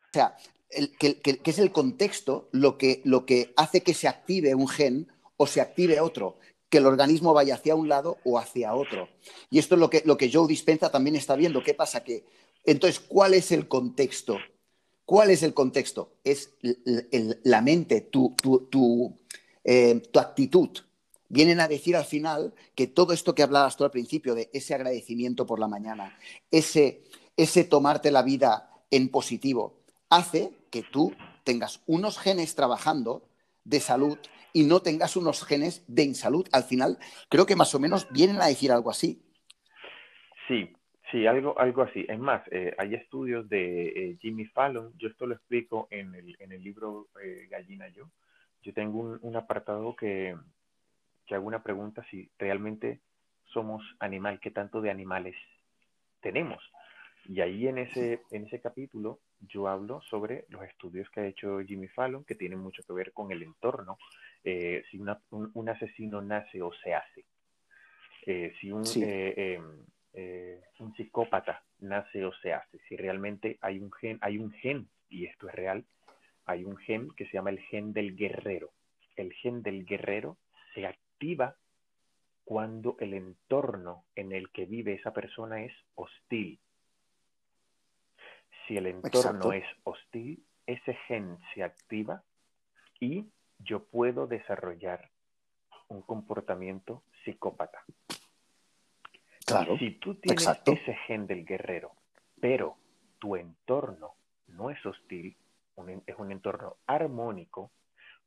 Speaker 1: O sea, el, que, que, que, es el contexto lo que, lo que hace que se active un gen o se active otro, que el organismo vaya hacia un lado o hacia otro. Y esto es lo que, lo que Joe Dispensa también está viendo. ¿Qué pasa? Que, entonces, ¿cuál es el contexto? ¿Cuál es el contexto? Es la mente, tu, tu, tu, eh, tu actitud. Vienen a decir al final que todo esto que hablabas tú al principio, de ese agradecimiento por la mañana, ese, ese tomarte la vida en positivo, hace que tú tengas unos genes trabajando de salud y no tengas unos genes de insalud. Al final, creo que más o menos vienen a decir algo así.
Speaker 2: Sí, sí, algo, algo así. Es más, eh, hay estudios de eh, Jimmy Fallon, yo esto lo explico en el, en el libro eh, Gallina Yo. Yo tengo un, un apartado que, que hago una pregunta si realmente somos animal, qué tanto de animales tenemos. Y ahí en ese, en ese capítulo yo hablo sobre los estudios que ha hecho Jimmy Fallon, que tienen mucho que ver con el entorno, si una, un, un, asesino nace o se hace, si un, sí. Eh, un psicópata nace o se hace, si realmente hay un gen, hay un gen, y esto es real, hay un gen que se llama el gen del guerrero. El gen del guerrero se activa cuando el entorno en el que vive esa persona es hostil. Si el entorno Exacto. es hostil, ese gen se activa y yo puedo desarrollar un comportamiento psicópata.
Speaker 1: Claro.
Speaker 2: Si tú tienes
Speaker 1: Exacto.
Speaker 2: ese gen del guerrero, pero tu entorno no es hostil, un, es un entorno armónico,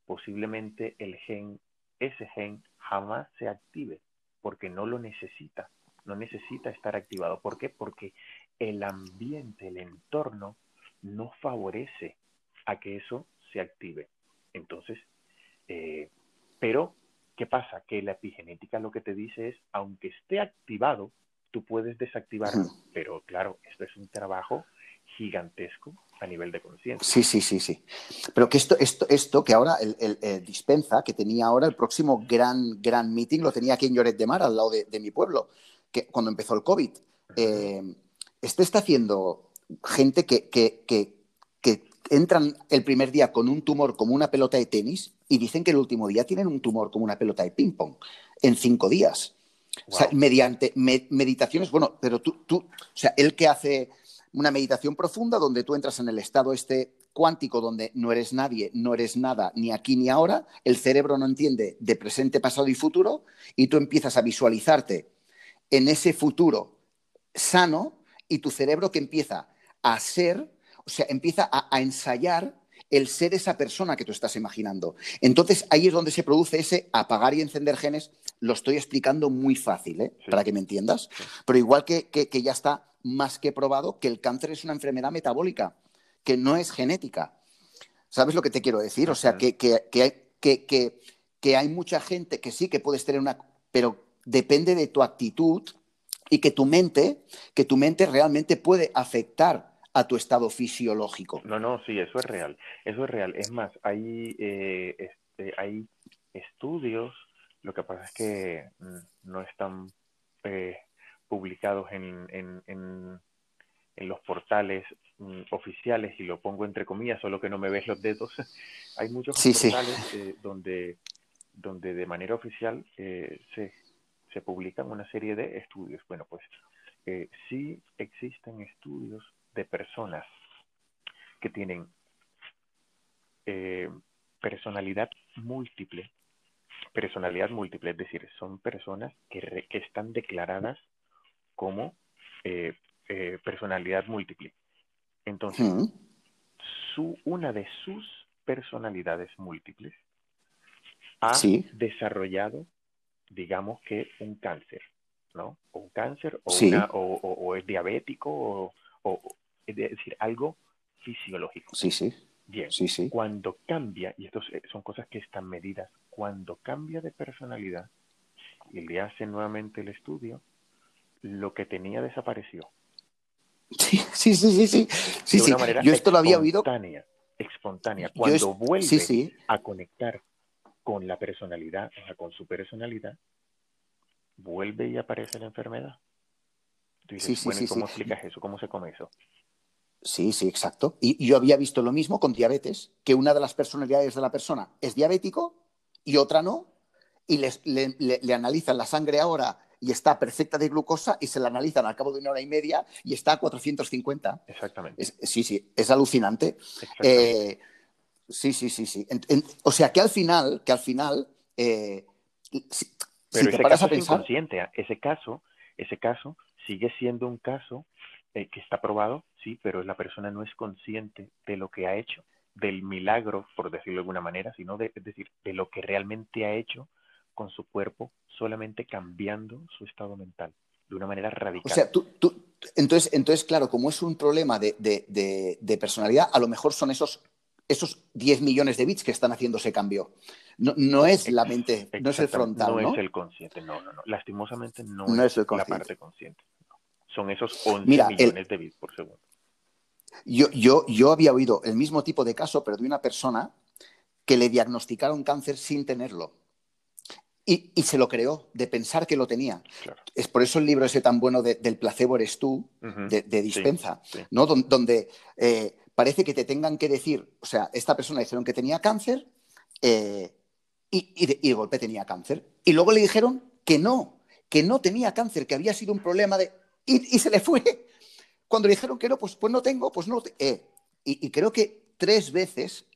Speaker 2: posiblemente el gen, ese gen jamás se active porque no lo necesita, no necesita estar activado. ¿Por qué? Porque el ambiente, el entorno no favorece a que eso se active. Entonces, eh, pero, ¿qué pasa? Que la epigenética lo que te dice es, aunque esté activado, tú puedes desactivarlo, pero claro, esto es un trabajo gigantesco a nivel de conciencia.
Speaker 1: Sí, sí, sí, sí. Pero que esto, esto, esto que ahora el, el, el, dispensa, que tenía ahora el próximo gran, gran meeting, lo tenía aquí en Lloret de Mar, al lado de, de mi pueblo, que cuando empezó el COVID. Eh, este está haciendo gente que, que, que, que, entran el primer día con un tumor como una pelota de tenis y dicen que el último día tienen un tumor como una pelota de ping-pong en cinco días. Wow. O sea, mediante me, meditaciones, bueno, pero tú, tú, o sea, él que hace una meditación profunda donde tú entras en el estado este cuántico donde no eres nadie, no eres nada, ni aquí ni ahora, el cerebro no entiende de presente, pasado y futuro, y tú empiezas a visualizarte en ese futuro sano y tu cerebro que empieza a ser, o sea, empieza a, a ensayar el ser esa persona que tú estás imaginando. Entonces ahí es donde se produce ese apagar y encender genes. Lo estoy explicando muy fácil, ¿eh? sí. para que me entiendas. Sí. Pero igual que, que, que, ya está más que probado que el cáncer es una enfermedad metabólica, que no es genética. ¿Sabes lo que te quiero decir? O sea, que, que hay mucha gente que sí que puedes tener una... Pero depende de tu actitud y que tu mente, que tu mente realmente puede afectar a tu estado fisiológico.
Speaker 2: No, no, sí, eso es real. Eso es real. Es más, hay, eh, este, hay estudios, lo que pasa es que mm, no están eh, publicados en, en, en, en, los portales mm, oficiales, y lo pongo entre comillas, solo que no me ves los dedos. <laughs> hay muchos
Speaker 1: sí,
Speaker 2: portales
Speaker 1: sí.
Speaker 2: Eh, donde, donde de manera oficial eh, se, se publican una serie de estudios. Bueno, pues eh, sí existen estudios de personas que tienen eh, personalidad múltiple, personalidad múltiple, es decir, son personas que, que están declaradas como eh, eh, personalidad múltiple. Entonces, su, una de sus personalidades múltiples ha desarrollado, digamos que un cáncer, ¿no? O un cáncer, o, una, o, es diabético, o, es decir, algo fisiológico.
Speaker 1: Sí, sí.
Speaker 2: Bien,
Speaker 1: sí, sí.
Speaker 2: cuando cambia, y esto son cosas que están medidas, cuando cambia de personalidad y le hace nuevamente el estudio, lo que tenía desapareció.
Speaker 1: Sí, sí, sí, sí, sí.
Speaker 2: de una manera
Speaker 1: Yo esto lo había oído.
Speaker 2: Espontánea. Cuando vuelve a conectar con la personalidad, o sea, con su personalidad, vuelve y aparece la enfermedad. Tú dices, bueno, ¿cómo explicas eso? ¿Cómo se come eso?
Speaker 1: Sí, sí, exacto. Y, yo había visto lo mismo con diabetes, que una de las personalidades de la persona es diabético y otra no, y le, analizan la sangre ahora y está perfecta de glucosa y se la analizan al cabo de una hora y media y está a 450.
Speaker 2: Exactamente.
Speaker 1: sí, sí, es alucinante. Eh, sí, sí, sí, sí. o sea que al final, que al final, eh,
Speaker 2: Pero ese caso es inconsciente. Ese caso, ese caso sigue siendo un caso eh, que está probado, sí, pero la persona no es consciente de lo que ha hecho, del milagro, por decirlo de alguna manera, sino de, es decir, de lo que realmente ha hecho con su cuerpo, solamente cambiando su estado mental de una manera radical.
Speaker 1: O sea, tú, tú entonces, entonces, claro, como es un problema de, de, de, personalidad, a lo mejor son esos, esos 10 millones de bits que están haciendo ese cambio. No, no es la mente, no es el frontal.
Speaker 2: No,
Speaker 1: no,
Speaker 2: es el consciente, no, no, no. Lastimosamente no, es, la parte consciente. Son esos 11 millones de bits por segundo.
Speaker 1: Yo, yo, yo había oído el mismo tipo de caso, pero de una persona que le diagnosticaron cáncer sin tenerlo. Y, y, se lo creó, de pensar que lo tenía. Es por eso el libro ese tan bueno del placebo eres tú, de, dispensa, ¿no? donde eh, parece que te tengan que decir, o sea, esta persona dijeron que tenía cáncer eh, y, y, de, golpe tenía cáncer. Y luego le dijeron que no, que no tenía cáncer, que había sido un problema de... Y, se le fue. Cuando le dijeron que no, pues, pues no tengo, pues no. Eh, y, creo que tres veces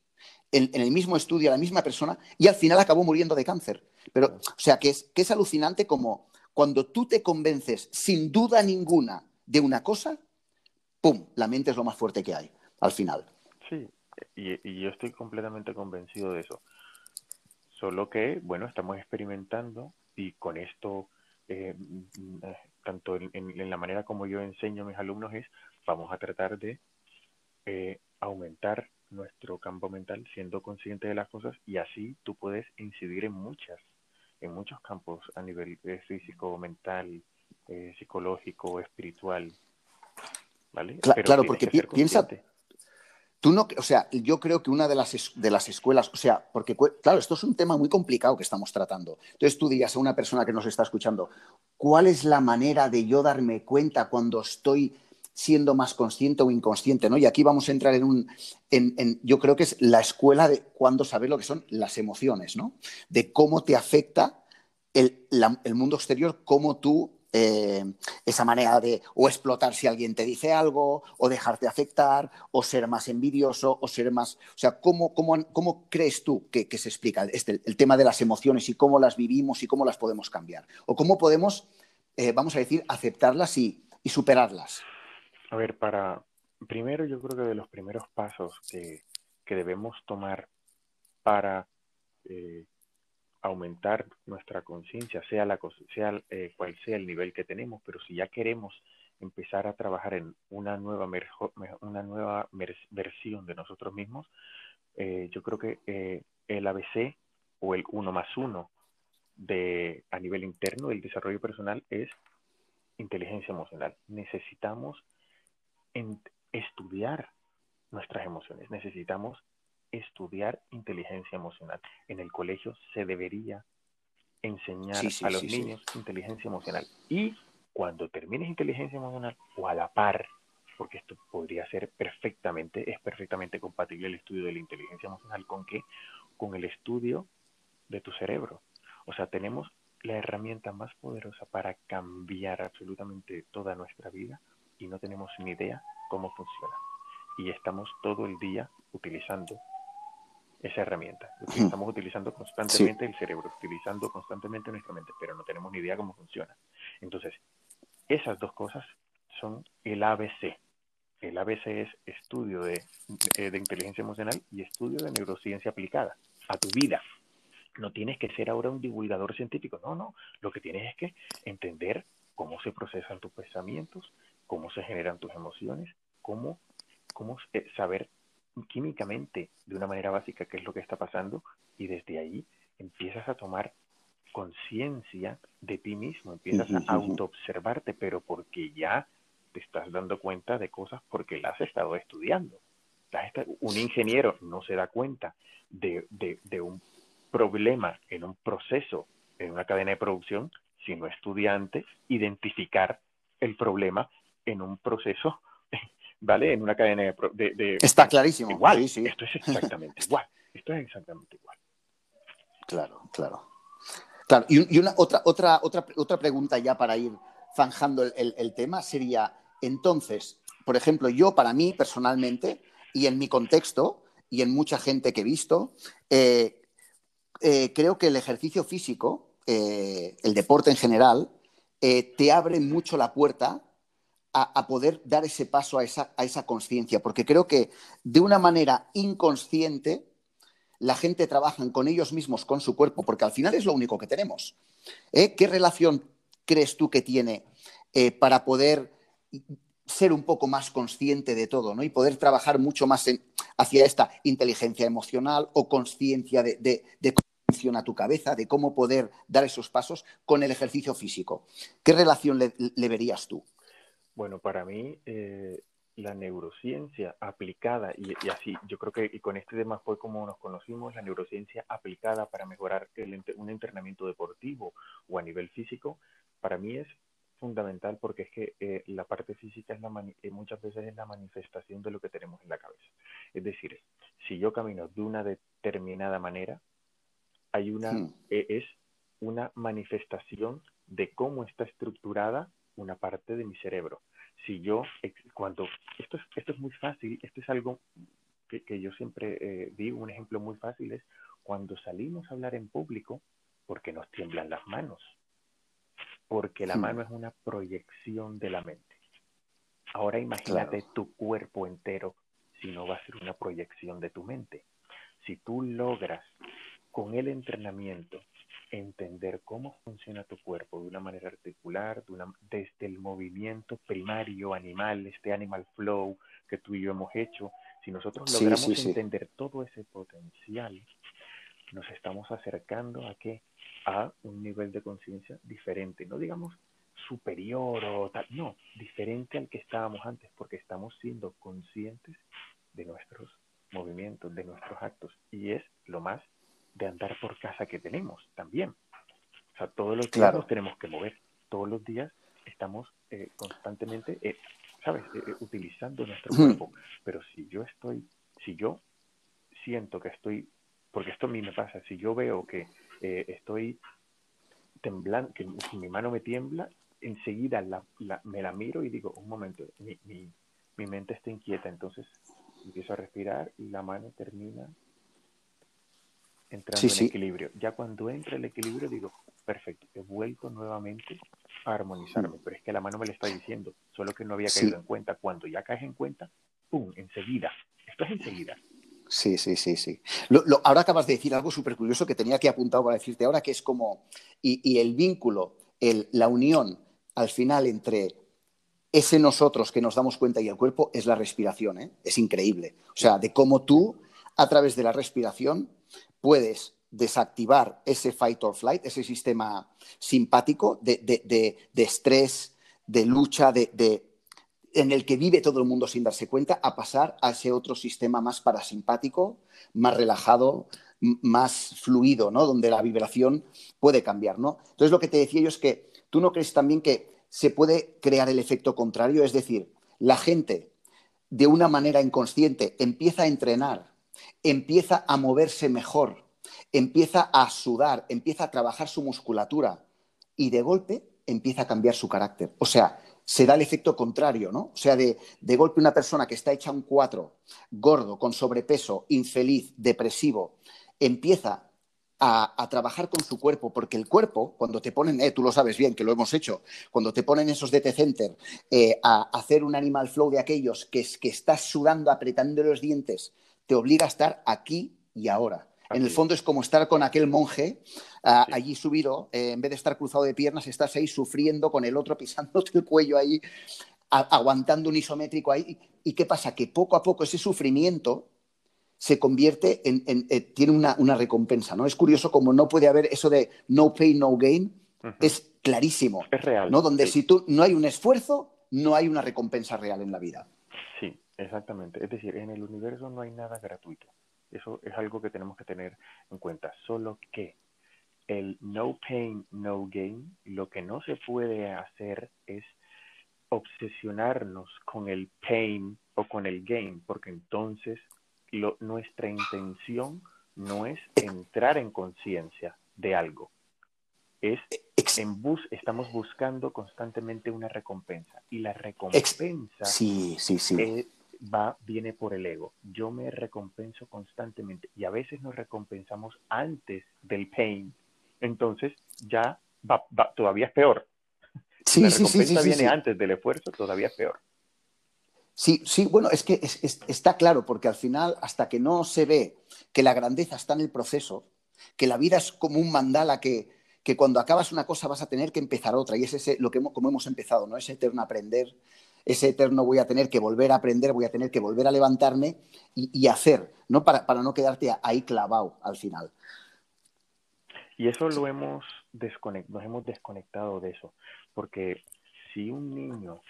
Speaker 1: en, el mismo estudio la misma persona y al final acabó muriendo de cáncer. Pero, o sea, que es, que es alucinante como cuando tú te convences sin duda ninguna de una cosa, ¡pum! La mente es lo más fuerte que hay al final.
Speaker 2: Sí, y, yo estoy completamente convencido de eso. Solo que, bueno, estamos experimentando y con esto, eh, eh, tanto en, la manera como yo enseño a mis alumnos es, vamos a tratar de eh, aumentar nuestro campo mental siendo consciente de las cosas y así tú puedes incidir en muchas, en muchos campos a nivel físico, mental, psicológico, espiritual. ¿Vale?
Speaker 1: claro, porque piensa, Tú no, o sea, yo creo que una de las, de las escuelas, o sea, porque, claro, esto es un tema muy complicado que estamos tratando. Entonces tú dirías a una persona que nos está escuchando, ¿cuál es la manera de yo darme cuenta cuando estoy siendo más consciente o inconsciente? ¿no? Y aquí vamos a entrar en un, en, yo creo que es la escuela de cuando saber lo que son las emociones, ¿no? De cómo te afecta el, el mundo exterior, cómo tú eh, esa manera de o explotar si alguien te dice algo, o dejarte afectar, o ser más envidioso, o ser más... O sea, ¿cómo, cómo, crees tú que, se explica este, el tema de las emociones y cómo las vivimos y cómo las podemos cambiar? ¿O cómo podemos, eh, vamos a decir, aceptarlas y, superarlas?
Speaker 2: A ver, para... Primero yo creo que de los primeros pasos que, debemos tomar para eh, aumentar nuestra conciencia, sea, la, eh, cual sea el nivel que tenemos, pero si ya queremos empezar a trabajar en una nueva, una nueva versión de nosotros mismos, eh, yo creo que eh, el ABC o el uno más uno de, a nivel interno del desarrollo personal es inteligencia emocional. Necesitamos estudiar nuestras emociones, necesitamos estudiar inteligencia emocional. En el colegio se debería enseñar a los niños inteligencia emocional. Y cuando termines inteligencia emocional o a la par, porque esto podría ser perfectamente, es perfectamente compatible el estudio de la inteligencia emocional con qué? Con el estudio de tu cerebro. O sea, tenemos la herramienta más poderosa para cambiar absolutamente toda nuestra vida y no tenemos ni idea cómo funciona. Y estamos todo el día utilizando esa herramienta. Estamos utilizando constantemente el cerebro, utilizando constantemente nuestra mente, pero no tenemos ni idea cómo funciona. Entonces, esas dos cosas son el ABC El ABC es estudio de, de, inteligencia emocional y estudio de neurociencia aplicada a tu vida. No tienes que ser ahora un divulgador científico, no, no. Lo que tienes es que entender cómo se procesan tus pensamientos, cómo se generan tus emociones, cómo, cómo saber químicamente de una manera básica qué es lo que está pasando y desde ahí empiezas a tomar conciencia de ti mismo, empiezas a autoobservarte, pero porque ya te estás dando cuenta de cosas porque las has estado estudiando. Un ingeniero no se da cuenta de, de, un problema en un proceso, en una cadena de producción, sino estudiante, identificar el problema en un proceso, ¿vale? En una cadena de... de,
Speaker 1: Está clarísimo.
Speaker 2: Igual, esto es exactamente <laughs> igual. Esto es exactamente igual.
Speaker 1: Claro, claro. Claro, y, una, otra, otra, otra, otra pregunta ya para ir zanjando el, tema sería, entonces, por ejemplo, yo para mí personalmente y en mi contexto y en mucha gente que he visto, eh, eh, creo que el ejercicio físico, eh, el deporte en general, te abre mucho la puerta a, poder dar ese paso a esa, a esa conciencia, porque creo que de una manera inconsciente la gente trabaja con ellos mismos, con su cuerpo, porque al final es lo único que tenemos. ¿Eh? ¿Qué relación crees tú que tiene eh, para poder ser un poco más consciente de todo ¿no? y poder trabajar mucho más hacia esta inteligencia emocional o conciencia de, cómo funciona tu cabeza, de cómo poder dar esos pasos con el ejercicio físico? ¿Qué relación le, verías tú?
Speaker 2: Bueno, para mí eh, la neurociencia aplicada, y, así, yo creo que y con este tema fue como nos conocimos, la neurociencia aplicada para mejorar el, un entrenamiento deportivo o a nivel físico, para mí es fundamental porque es que eh, la parte física es la eh, muchas veces es la manifestación de lo que tenemos en la cabeza. Es decir, si yo camino de una determinada manera, hay una, hmm. e, es una manifestación de cómo está estructurada una parte de mi cerebro si yo, cuando, esto es, esto es muy fácil, esto es algo que, yo siempre eh, digo, un ejemplo muy fácil es cuando salimos a hablar en público, porque nos tiemblan las manos, porque la hmm. mano es una proyección de la mente. Ahora imagínate tu cuerpo entero si no va a ser una proyección de tu mente. Si tú logras con el entrenamiento entender cómo funciona tu cuerpo de una manera articular, desde el movimiento primario animal, este animal flow que tú y yo hemos hecho, si nosotros logramos entender todo ese potencial, nos estamos acercando a qué? A un nivel de conciencia diferente, no digamos superior o tal, no, diferente al que estábamos antes, porque estamos siendo conscientes de nuestros movimientos, de nuestros actos, y es lo más de andar por casa que tenemos también. O sea, todos los días nos tenemos que mover, todos los días estamos eh, constantemente, eh, ¿sabes?, eh, utilizando nuestro cuerpo. Pero si yo estoy, si yo siento que estoy, porque esto a mí me pasa, si yo veo que estoy temblando, que mi mano me tiembla, enseguida la, me la miro y digo, un momento, mi, mi, mi mente está inquieta, entonces empiezo a respirar y la mano termina entrando en equilibrio. Ya cuando entra el equilibrio digo, perfecto, he vuelto nuevamente a armonizarme, pero es que la mano me lo está diciendo, solo que no había caído en cuenta. Cuando ya caes en cuenta, ¡pum!, enseguida. Esto es enseguida.
Speaker 1: Sí, sí, sí, sí. ahora acabas de decir algo súper curioso que tenía que apuntado para decirte ahora, que es como, y, el vínculo, el, la unión al final entre ese nosotros que nos damos cuenta y el cuerpo es la respiración, ¿eh? es increíble. O sea, de cómo tú, a través de la respiración, puedes desactivar ese fight or flight, ese sistema simpático de, estrés, de lucha, de, en el que vive todo el mundo sin darse cuenta, a pasar a ese otro sistema más parasimpático, más relajado, más fluido, ¿no? Donde la vibración puede cambiar, ¿no? Entonces lo que te decía yo es que tú no crees también que se puede crear el efecto contrario, es decir, la gente de una manera inconsciente empieza a entrenar empieza a moverse mejor, empieza a sudar, empieza a trabajar su musculatura y de golpe empieza a cambiar su carácter. O sea, se da el efecto contrario, ¿no? O sea, de, golpe una persona que está hecha un cuatro, gordo, con sobrepeso, infeliz, depresivo, empieza a, trabajar con su cuerpo, porque el cuerpo, cuando te ponen, eh, tú lo sabes bien, que lo hemos hecho, cuando te ponen esos DT Center eh, a hacer un animal flow de aquellos que, que estás sudando, apretando los dientes, te obliga a estar aquí y ahora. En el fondo es como estar con aquel monje ah, allí subido, eh, en vez de estar cruzado de piernas, estás ahí sufriendo con el otro <laughs> pisándote el cuello ahí, aguantando un isométrico ahí. ¿Y qué pasa? Que poco a poco ese sufrimiento se convierte en, eh, tiene una, recompensa, ¿no? Es curioso como no puede haber eso de no pain, no gain, es clarísimo.
Speaker 2: Es real.
Speaker 1: ¿no? Donde si tú no hay un esfuerzo, no hay una recompensa real en la vida.
Speaker 2: Exactamente. Es decir, en el universo no hay nada gratuito. Eso es algo que tenemos que tener en cuenta. Solo que el no pain, no gain, lo que no se puede hacer es obsesionarnos con el pain o con el gain, porque entonces nuestra intención no es entrar en conciencia de algo, es en bus, estamos buscando constantemente una recompensa y la recompensa
Speaker 1: sí, sí, sí.
Speaker 2: Va, viene por el ego. Yo me recompenso constantemente y a veces nos recompensamos antes del pain, entonces ya va, todavía es peor.
Speaker 1: Sí,
Speaker 2: la
Speaker 1: recompensa
Speaker 2: viene antes del esfuerzo, todavía es peor.
Speaker 1: Sí, sí, bueno, es que está claro, porque al final, hasta que no se ve que la grandeza está en el proceso, que la vida es como un mandala que, que cuando acabas una cosa vas a tener que empezar otra, y es ese lo que hemos, como hemos empezado, ¿no? Ese eterno aprender, ese eterno voy a tener que volver a aprender, voy a tener que volver a levantarme y, hacer, ¿no? Para, para, no quedarte ahí clavado al final.
Speaker 2: Y eso lo hemos desconectado, nos hemos desconectado de eso, porque si un niño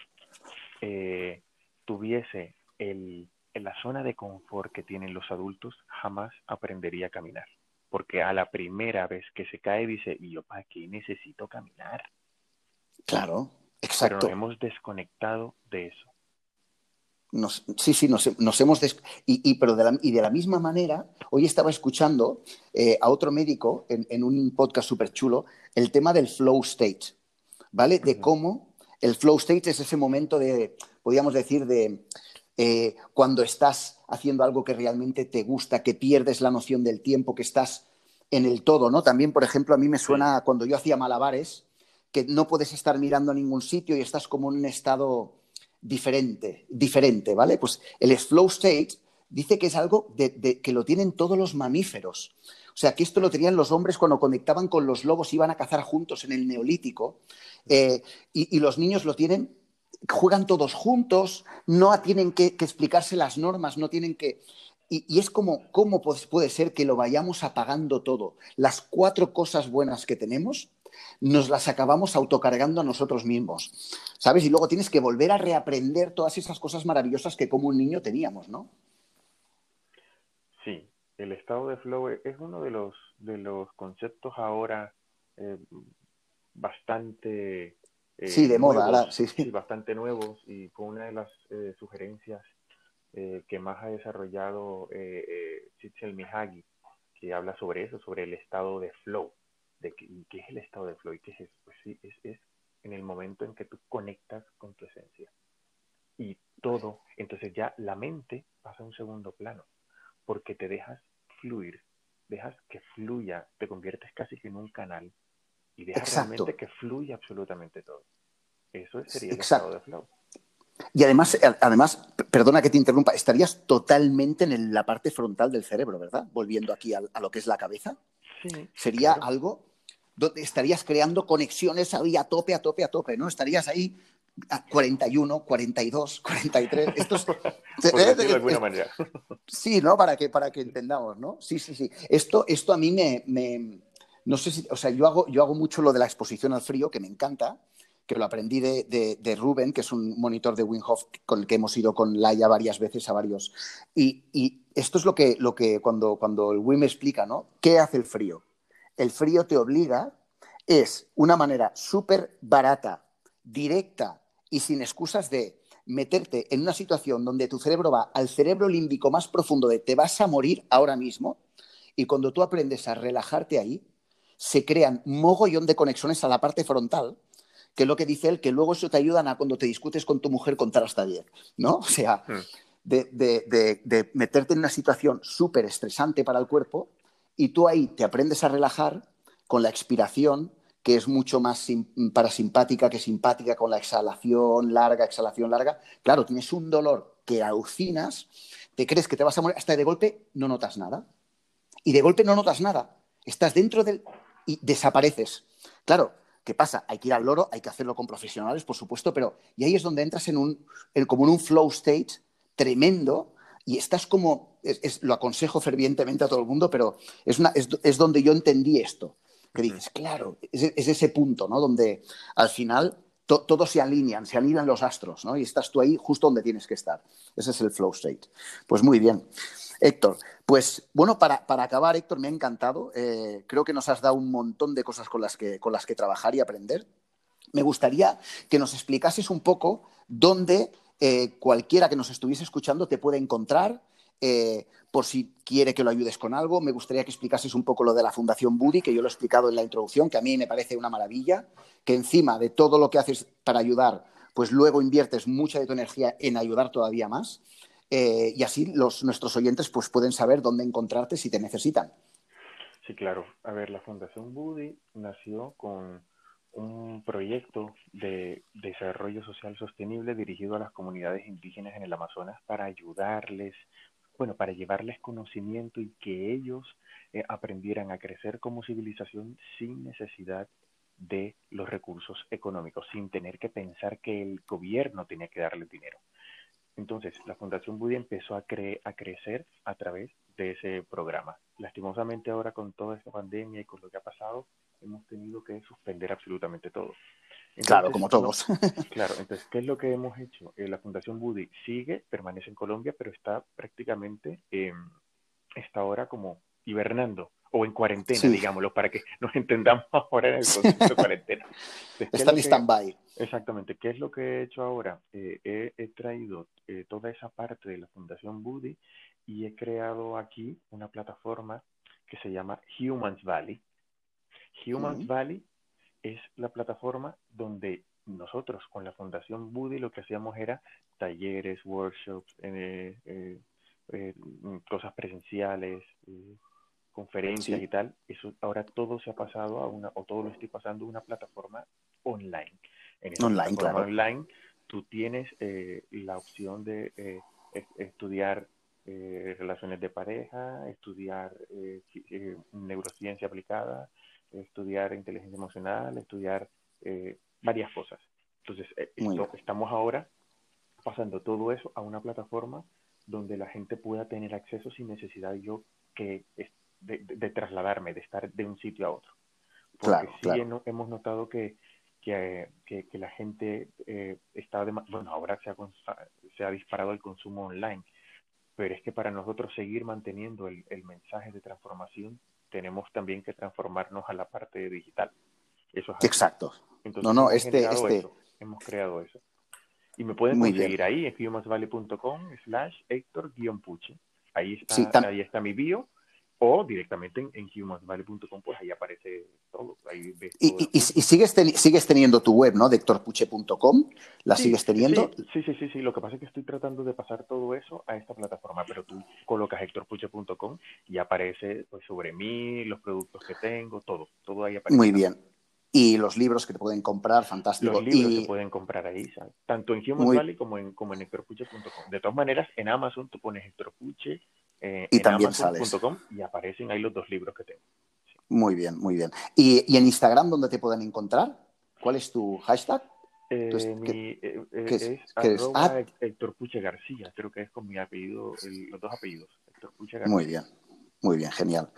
Speaker 2: eh, tuviese el, en la zona de confort que tienen los adultos, jamás aprendería a caminar. Porque a la primera vez que se cae dice, ¿y yo para qué necesito caminar?
Speaker 1: Claro, exacto.
Speaker 2: Pero nos hemos desconectado de eso.
Speaker 1: sí, sí, nos, hemos y, pero de la, y de la misma manera, hoy estaba escuchando eh, a otro médico en, un podcast súper chulo el tema del flow state, ¿vale? De cómo el flow state es ese momento de, podríamos decir, de eh, cuando estás haciendo algo que realmente te gusta, que pierdes la noción del tiempo, que estás en el todo, ¿no? También, por ejemplo, a mí me suena cuando yo hacía malabares, que no puedes estar mirando a ningún sitio y estás como en un estado diferente, diferente, ¿vale? Pues el flow state dice que es algo que lo tienen todos los mamíferos. O sea, que esto lo tenían los hombres cuando conectaban con los lobos, iban a cazar juntos en el neolítico, eh, y, los niños lo tienen juegan todos juntos, no tienen que, explicarse las normas, no tienen que... Y, es como, ¿cómo puede ser que lo vayamos apagando todo? Las cuatro cosas buenas que tenemos, nos las acabamos autocargando a nosotros mismos, ¿sabes? Y luego tienes que volver a reaprender todas esas cosas maravillosas que como un niño teníamos, ¿no?
Speaker 2: Sí, el estado de flow es uno de los, de los conceptos ahora eh, bastante
Speaker 1: eh, sí, de moda, sí, sí.
Speaker 2: Bastante nuevos y con una de las eh, sugerencias que más ha desarrollado eh, Mihagi, que habla sobre eso, sobre el estado de flow. De que, ¿Qué es el estado de flow? ¿Y qué es eso? Pues sí, es, es en el momento en que tú conectas con tu esencia. Y todo, entonces ya la mente pasa a un segundo plano, porque te dejas fluir, dejas que fluya, te conviertes casi en un canal y deja realmente que fluya absolutamente todo. Eso sería el estado de flow.
Speaker 1: Y además, eh, además, perdona que te interrumpa, estarías totalmente en la parte frontal del cerebro, ¿verdad? Volviendo aquí a, lo que es la cabeza.
Speaker 2: Sí,
Speaker 1: Sería algo donde estarías creando conexiones ahí a tope, a tope, a tope, ¿no? Estarías ahí a 41, 42, 43. Esto es,
Speaker 2: de alguna manera.
Speaker 1: Sí, ¿no? Para que, para que entendamos, ¿no? Sí, sí, sí. Esto, esto a mí me, no sé si, o sea, yo hago, yo hago mucho lo de la exposición al frío, que me encanta, que lo aprendí de, de, Ruben, que es un monitor de Wim con el que hemos ido con Laia varias veces a varios. Y, y esto es lo que, lo que cuando, cuando el Wim explica, ¿no? ¿Qué hace el frío? El frío te obliga, es una manera súper barata, directa y sin excusas de meterte en una situación donde tu cerebro va al cerebro límbico más profundo de te vas a morir ahora mismo, y cuando tú aprendes a relajarte ahí, se crean mogollón de conexiones a la parte frontal, que es lo que dice él, que luego eso te ayudan a cuando te discutes con tu mujer contar hasta 10, ¿no? O sea, hmm. de, meterte en una situación súper estresante para el cuerpo y tú ahí te aprendes a relajar con la expiración, que es mucho más parasimpática que simpática, con la exhalación larga, exhalación larga. Claro, tienes un dolor que alucinas, te crees que te vas a morir, hasta de golpe no notas nada. Y de golpe no notas nada. Estás dentro del... y desapareces. Claro, ¿qué pasa? Hay que ir al loro, hay que hacerlo con profesionales, por supuesto, pero... Y ahí es donde entras en un, como en un flow state tremendo y estás como, lo aconsejo fervientemente a todo el mundo, pero es, una, es, donde yo entendí esto. Que dices, claro, es, ese punto, ¿no? Donde al final todos se alinean, se alinean los astros, ¿no? Y estás tú ahí justo donde tienes que estar. Ese es el flow state. Pues muy bien. Héctor, pues bueno, para, acabar, Héctor, me ha encantado. Eh, creo que nos has dado un montón de cosas con las, que, con las que trabajar y aprender. Me gustaría que nos explicases un poco dónde eh, cualquiera que nos estuviese escuchando te puede encontrar. Eh, por si quiere que lo ayudes con algo, me gustaría que explicases un poco lo de la Fundación Buddy, que yo lo he explicado en la introducción, que a mí me parece una maravilla, que encima de todo lo que haces para ayudar, pues luego inviertes mucha de tu energía en ayudar todavía más. Eh, y así los, nuestros oyentes pues, pueden saber dónde encontrarte si te necesitan.
Speaker 2: Sí, claro. A ver, la Fundación Buddy nació con un proyecto de desarrollo social sostenible dirigido a las comunidades indígenas en el Amazonas para ayudarles, bueno, para llevarles conocimiento y que ellos eh, aprendieran a crecer como civilización sin necesidad de los recursos económicos, sin tener que pensar que el gobierno tenía que darles dinero. Entonces, la Fundación Budi empezó a, cre a crecer a través de ese programa. Lastimosamente ahora con toda esta pandemia y con lo que ha pasado, hemos tenido que suspender absolutamente todo.
Speaker 1: claro, como todos.
Speaker 2: claro, entonces, ¿qué es lo que hemos hecho? Eh, la Fundación Budi sigue, permanece en Colombia, pero está prácticamente, eh, está ahora como hibernando o en cuarentena, digámoslo, para que nos <laughs> entendamos ahora en el concepto de cuarentena.
Speaker 1: está en stand-by.
Speaker 2: Exactamente. ¿Qué es lo que he hecho ahora? Eh, he, traído eh, toda esa parte de la Fundación Budi y he creado aquí una plataforma que se llama Humans Valley. Humans Valley es la plataforma donde nosotros con la Fundación Budi lo que hacíamos era talleres, workshops, eh, cosas presenciales, conferencias y tal, eso ahora todo se ha pasado a una, o todo lo estoy pasando a una plataforma online. En esta
Speaker 1: online,
Speaker 2: plataforma online, tú tienes eh, la opción de eh, estudiar eh, relaciones de pareja, estudiar neurociencia aplicada, estudiar inteligencia emocional, estudiar varias cosas. Entonces, estamos ahora pasando todo eso a una plataforma donde la gente pueda tener acceso sin necesidad de yo que de, trasladarme, de estar de un sitio a otro. Porque sí hemos notado que, que, que, la gente eh, está, de, bueno, ahora se ha, se ha disparado el consumo online, pero es que para nosotros seguir manteniendo el, el mensaje de transformación, tenemos también que transformarnos a la parte digital.
Speaker 1: Eso es Exacto. Entonces, no, no, este, este...
Speaker 2: hemos creado eso. Y me pueden conseguir ahí en humansvalley.com slash Héctor-Puche. Ahí está, ahí está mi bio o directamente en, en pues ahí aparece todo.
Speaker 1: y, sigues, sigues teniendo tu web, ¿no? De hectorpuche.com, ¿la sigues teniendo?
Speaker 2: Sí, sí, sí, sí, Lo que pasa es que estoy tratando de pasar todo eso a esta plataforma, pero tú colocas hectorpuche.com y aparece pues, sobre mí, los productos que tengo, todo. Todo ahí aparece.
Speaker 1: Muy bien. Y los libros que te pueden comprar, fantástico.
Speaker 2: Los libros se pueden comprar ahí, tanto en Human como en, como en hectorpuche.com. De todas maneras, en Amazon tú pones hectorpuche eh,
Speaker 1: y también sales.
Speaker 2: Y aparecen ahí los dos libros que tengo.
Speaker 1: Muy bien, muy bien. ¿Y, en Instagram dónde te pueden encontrar? ¿Cuál es tu hashtag?
Speaker 2: Eh, mi, eh, es, arroba Héctor Puche García, creo que es con mi apellido, los dos apellidos, Héctor Puche García.
Speaker 1: Muy bien, muy bien, genial.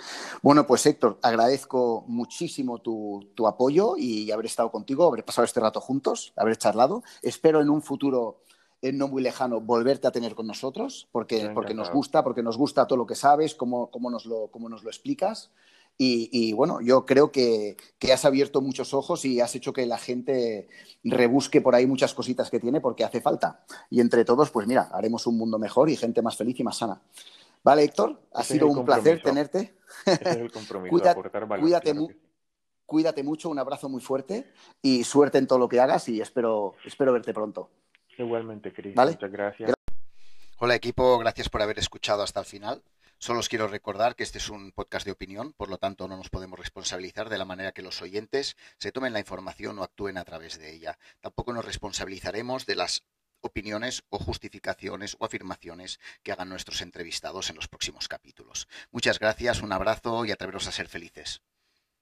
Speaker 1: Bueno, pues Héctor, agradezco muchísimo tu, tu, apoyo y haber estado contigo, haber pasado este rato juntos, haber charlado. Espero en un futuro no muy lejano volverte a tener con nosotros, porque, porque nos gusta, porque nos gusta todo lo que sabes, cómo, cómo, nos, lo, cómo nos lo explicas. Y, bueno, yo creo que, que, has abierto muchos ojos y has hecho que la gente rebusque por ahí muchas cositas que tiene porque hace falta. Y entre todos, pues mira, haremos un mundo mejor y gente más feliz y más sana. Vale, Héctor, ha sido un placer tenerte. cuídate, cuídate mucho, un abrazo muy fuerte y suerte en todo lo que hagas y espero, espero verte pronto.
Speaker 2: Igualmente, Cris. Muchas gracias.
Speaker 1: Hola equipo, gracias por haber escuchado hasta el final. Solo os quiero recordar que este es un podcast de opinión, por lo tanto no nos podemos responsabilizar de la manera que los oyentes se tomen la información o actúen a través de ella. Tampoco nos responsabilizaremos de las opiniones o justificaciones o afirmaciones que hagan nuestros entrevistados en los próximos capítulos. Muchas gracias, un abrazo y atreveros a ser felices.